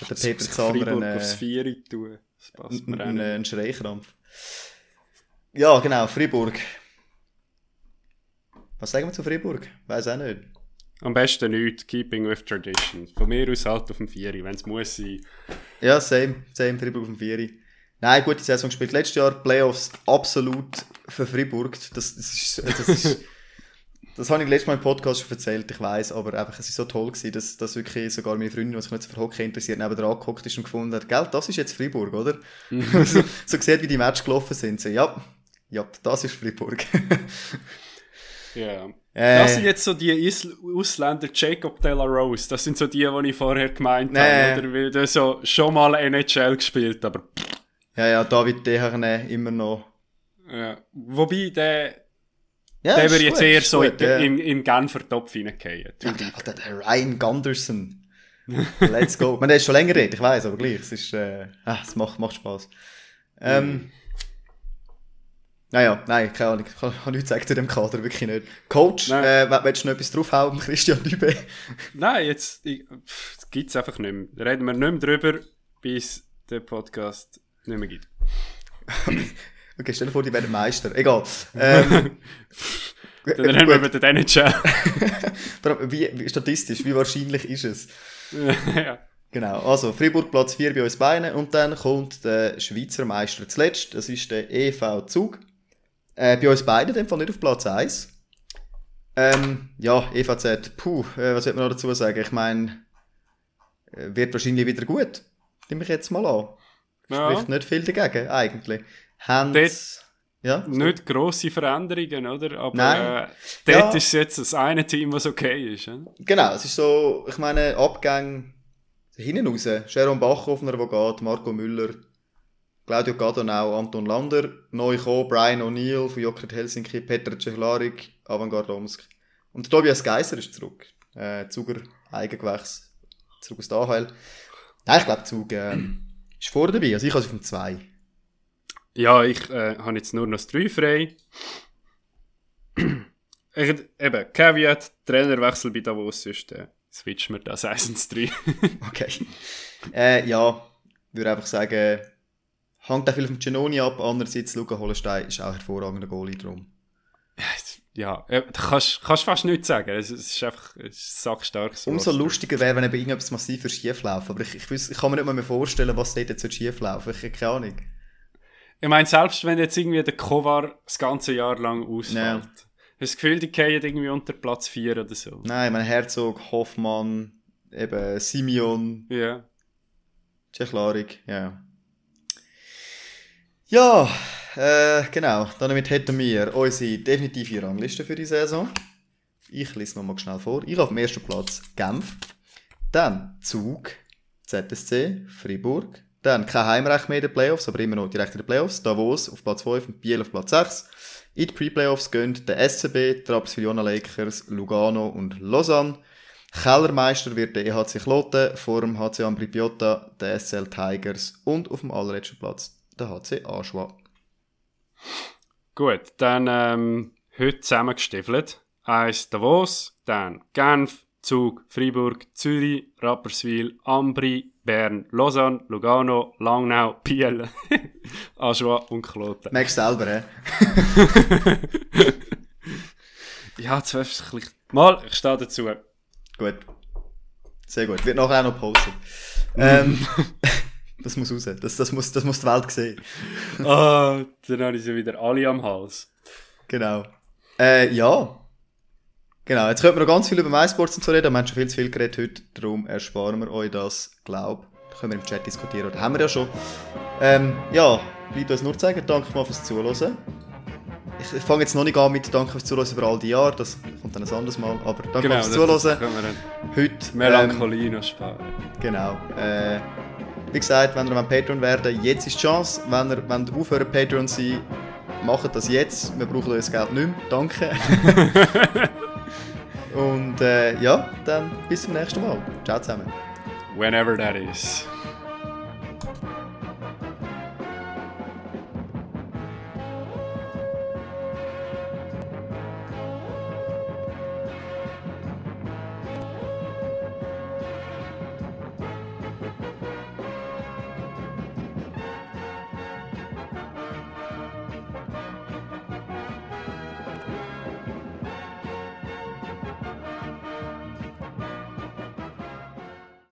hat der Peter Freiburg einen, aufs Vier tun. Das passt mir einen, einen Schreikrampf. Ja, genau, Freiburg. Was sagen wir zu Freiburg? Weiß auch nicht. Am besten nicht, keeping with tradition. Von mir aus halt auf dem Vieri, wenn es muss sein. Ja, same, same, Freiburg auf dem Vieri. Nein, gute Saison gespielt. Letztes Jahr Playoffs absolut für Freiburg. Das, das ist, das ist, das habe ich letztes Mal im Podcast schon erzählt, ich weiß, aber einfach, es ist so toll gewesen, dass, dass wirklich sogar meine Freundin, die sich nicht so für Hockey interessiert, nebenan gehockt ist und gefunden hat, gell, das ist jetzt Freiburg, oder? so, so gesehen, wie die Matches gelaufen sind. So, ja, ja, das ist Freiburg. Ja. Äh. Das sind jetzt so die Isl Ausländer, Jacob de la Rose, das sind so die, die ich vorher gemeint Nee. habe. Oder der so schon mal NHL gespielt, aber ja, ja, David Deherne immer noch. ja. Wobei, der, Ja, der würde jetzt eher so gut, in, ja. in, in Genfer Topf reingehen. Ja, der, der Ryan Gunderson. Let's go. Meine, der ist schon länger dort, ich weiß, aber gleich. Es ist, äh, ah, es macht, macht Spaß. Ähm, Naja, nein, keine Ahnung. Ich kann, nichts sagen zu dem Kader, wirklich nicht. Coach, Nein. äh, will- willst du noch etwas draufhauen, Christian Dübe? Nein, jetzt gibt es einfach nicht mehr. Reden wir nicht mehr drüber, bis der Podcast nicht mehr gibt. Okay, stell dir vor, die werden Meister. Egal. Ähm, Dann reden wir über den NHL. wie, wie, statistisch, wie wahrscheinlich ist es? ja. Genau, also Fribourg Platz 4 bei uns beiden und dann kommt der Schweizer Meister zuletzt, das ist der EV Zug. Äh, bei uns beiden, in dem Fall nicht auf Platz 1. Ähm, ja, EVZ, puh, äh, was soll man noch dazu sagen? Ich meine, äh, wird wahrscheinlich wieder gut. Nehme ich jetzt mal an. Ja. Spricht nicht viel dagegen, eigentlich. Haben Ja, Nicht grosse Veränderungen, oder? Aber Nein. äh, dort Ja. ist jetzt das eine Team, was okay ist. Oder? Genau, es ist so, ich meine, Abgänge hinten raus. Sharon Bachhoffner, der geht, Marco Müller, Claudio Gadonau, Anton Lander, neu gekommen, Brian O'Neill von Jockert Helsinki, Petr Cechlarik, Avantgarde Omsk. Und Tobias Geiser ist zurück. Äh, Zuger Eigengewächs, zurück aus der AHL. Nein, ich glaube, Zug äh, ist vor dabei. Also ich habe sie vom 2. Ja, ich äh, habe jetzt nur noch das 3 frei. ich, eben, Caveat, Trainerwechsel bei Davos ist, äh, switchen wir das 1 ins 3. Okay. äh, ja, würde einfach sagen, hängt auch viel vom Genoni ab. Andererseits, Luca Hollenstein ist auch hervorragender Goalie drum. ja, äh, du kannst, kannst fast nichts sagen. Es, es ist einfach es ist sackstark. So Umso lustiger wäre, wenn eben irgendetwas massiv schief laufen. Aber ich, ich, ich kann mir nicht mal mehr vorstellen, was dort jetzt schief laufen Ich habe keine Ahnung. Ich meine, selbst wenn jetzt irgendwie der Kovar das ganze Jahr lang ausfällt, Ja. hast du das Gefühl, die gehen irgendwie unter Platz 4 oder so. Nein, mein Herzog, Hoffmann, eben Simeon, Ja. Tschechlarik, ja. Ja, äh, genau. Damit hätten wir unsere definitive Rangliste für die Saison. Ich lese nochmal schnell vor. Ich auf dem ersten Platz Genf. Dann Zug, ZSC, Fribourg. Dann kein Heimrecht mehr in den Playoffs, aber immer noch direkt in den Playoffs. Davos auf Platz 5 und Biel auf Platz 6. In die Pre-Playoffs gehen der SCB, Traps Villona Lakers, Lugano und Lausanne. Kellermeister wird der EHC Kloten, vor dem HC Ambri Piotta, der SL Tigers und auf dem allerletzten Platz der HC Aschwa. Gut, dann ähm, heute zusammengestiefelt. Eins Davos, dann Genf, Zug, Freiburg, Zürich, Rapperswil, Ambri, Bern, Lausanne, Lugano, Langnau, Biel, Aschua und Kloten. Merkst du selber, hä? Ja, jetzt du ein bisschen... Mal, ich stehe dazu. Gut. Sehr gut. Wird nachher auch noch postet. ähm, das muss raus. Das, das, muss, das muss die Welt sehen. Ah, dann habe ich sie wieder alle am Hals. Genau. Äh, ja. Genau, jetzt könnten wir noch ganz viel über MySports und so reden. Wir haben schon viel zu viel geredet heute, darum ersparen wir euch das, glaub. Können wir im Chat diskutieren, oder haben wir ja schon. Ähm, ja, bleibt uns nur zu sagen, danke mal fürs Zuhören. Ich, ich fange jetzt noch nicht an mit Danke fürs Zuhören über all die Jahre, das kommt dann ein anderes Mal, aber danke fürs Genau, das Zuhören. Heute, Melancholie noch sparen. Ähm, genau. Äh, wie gesagt, wenn ihr am Patreon werden jetzt ist die Chance. Wenn ihr, wenn ihr aufhören Patreon zu sein, macht das jetzt. Wir brauchen euer Geld nicht mehr. Danke. Und äh, ja, dann bis zum nächsten Mal. Ciao zusammen. Whenever that is.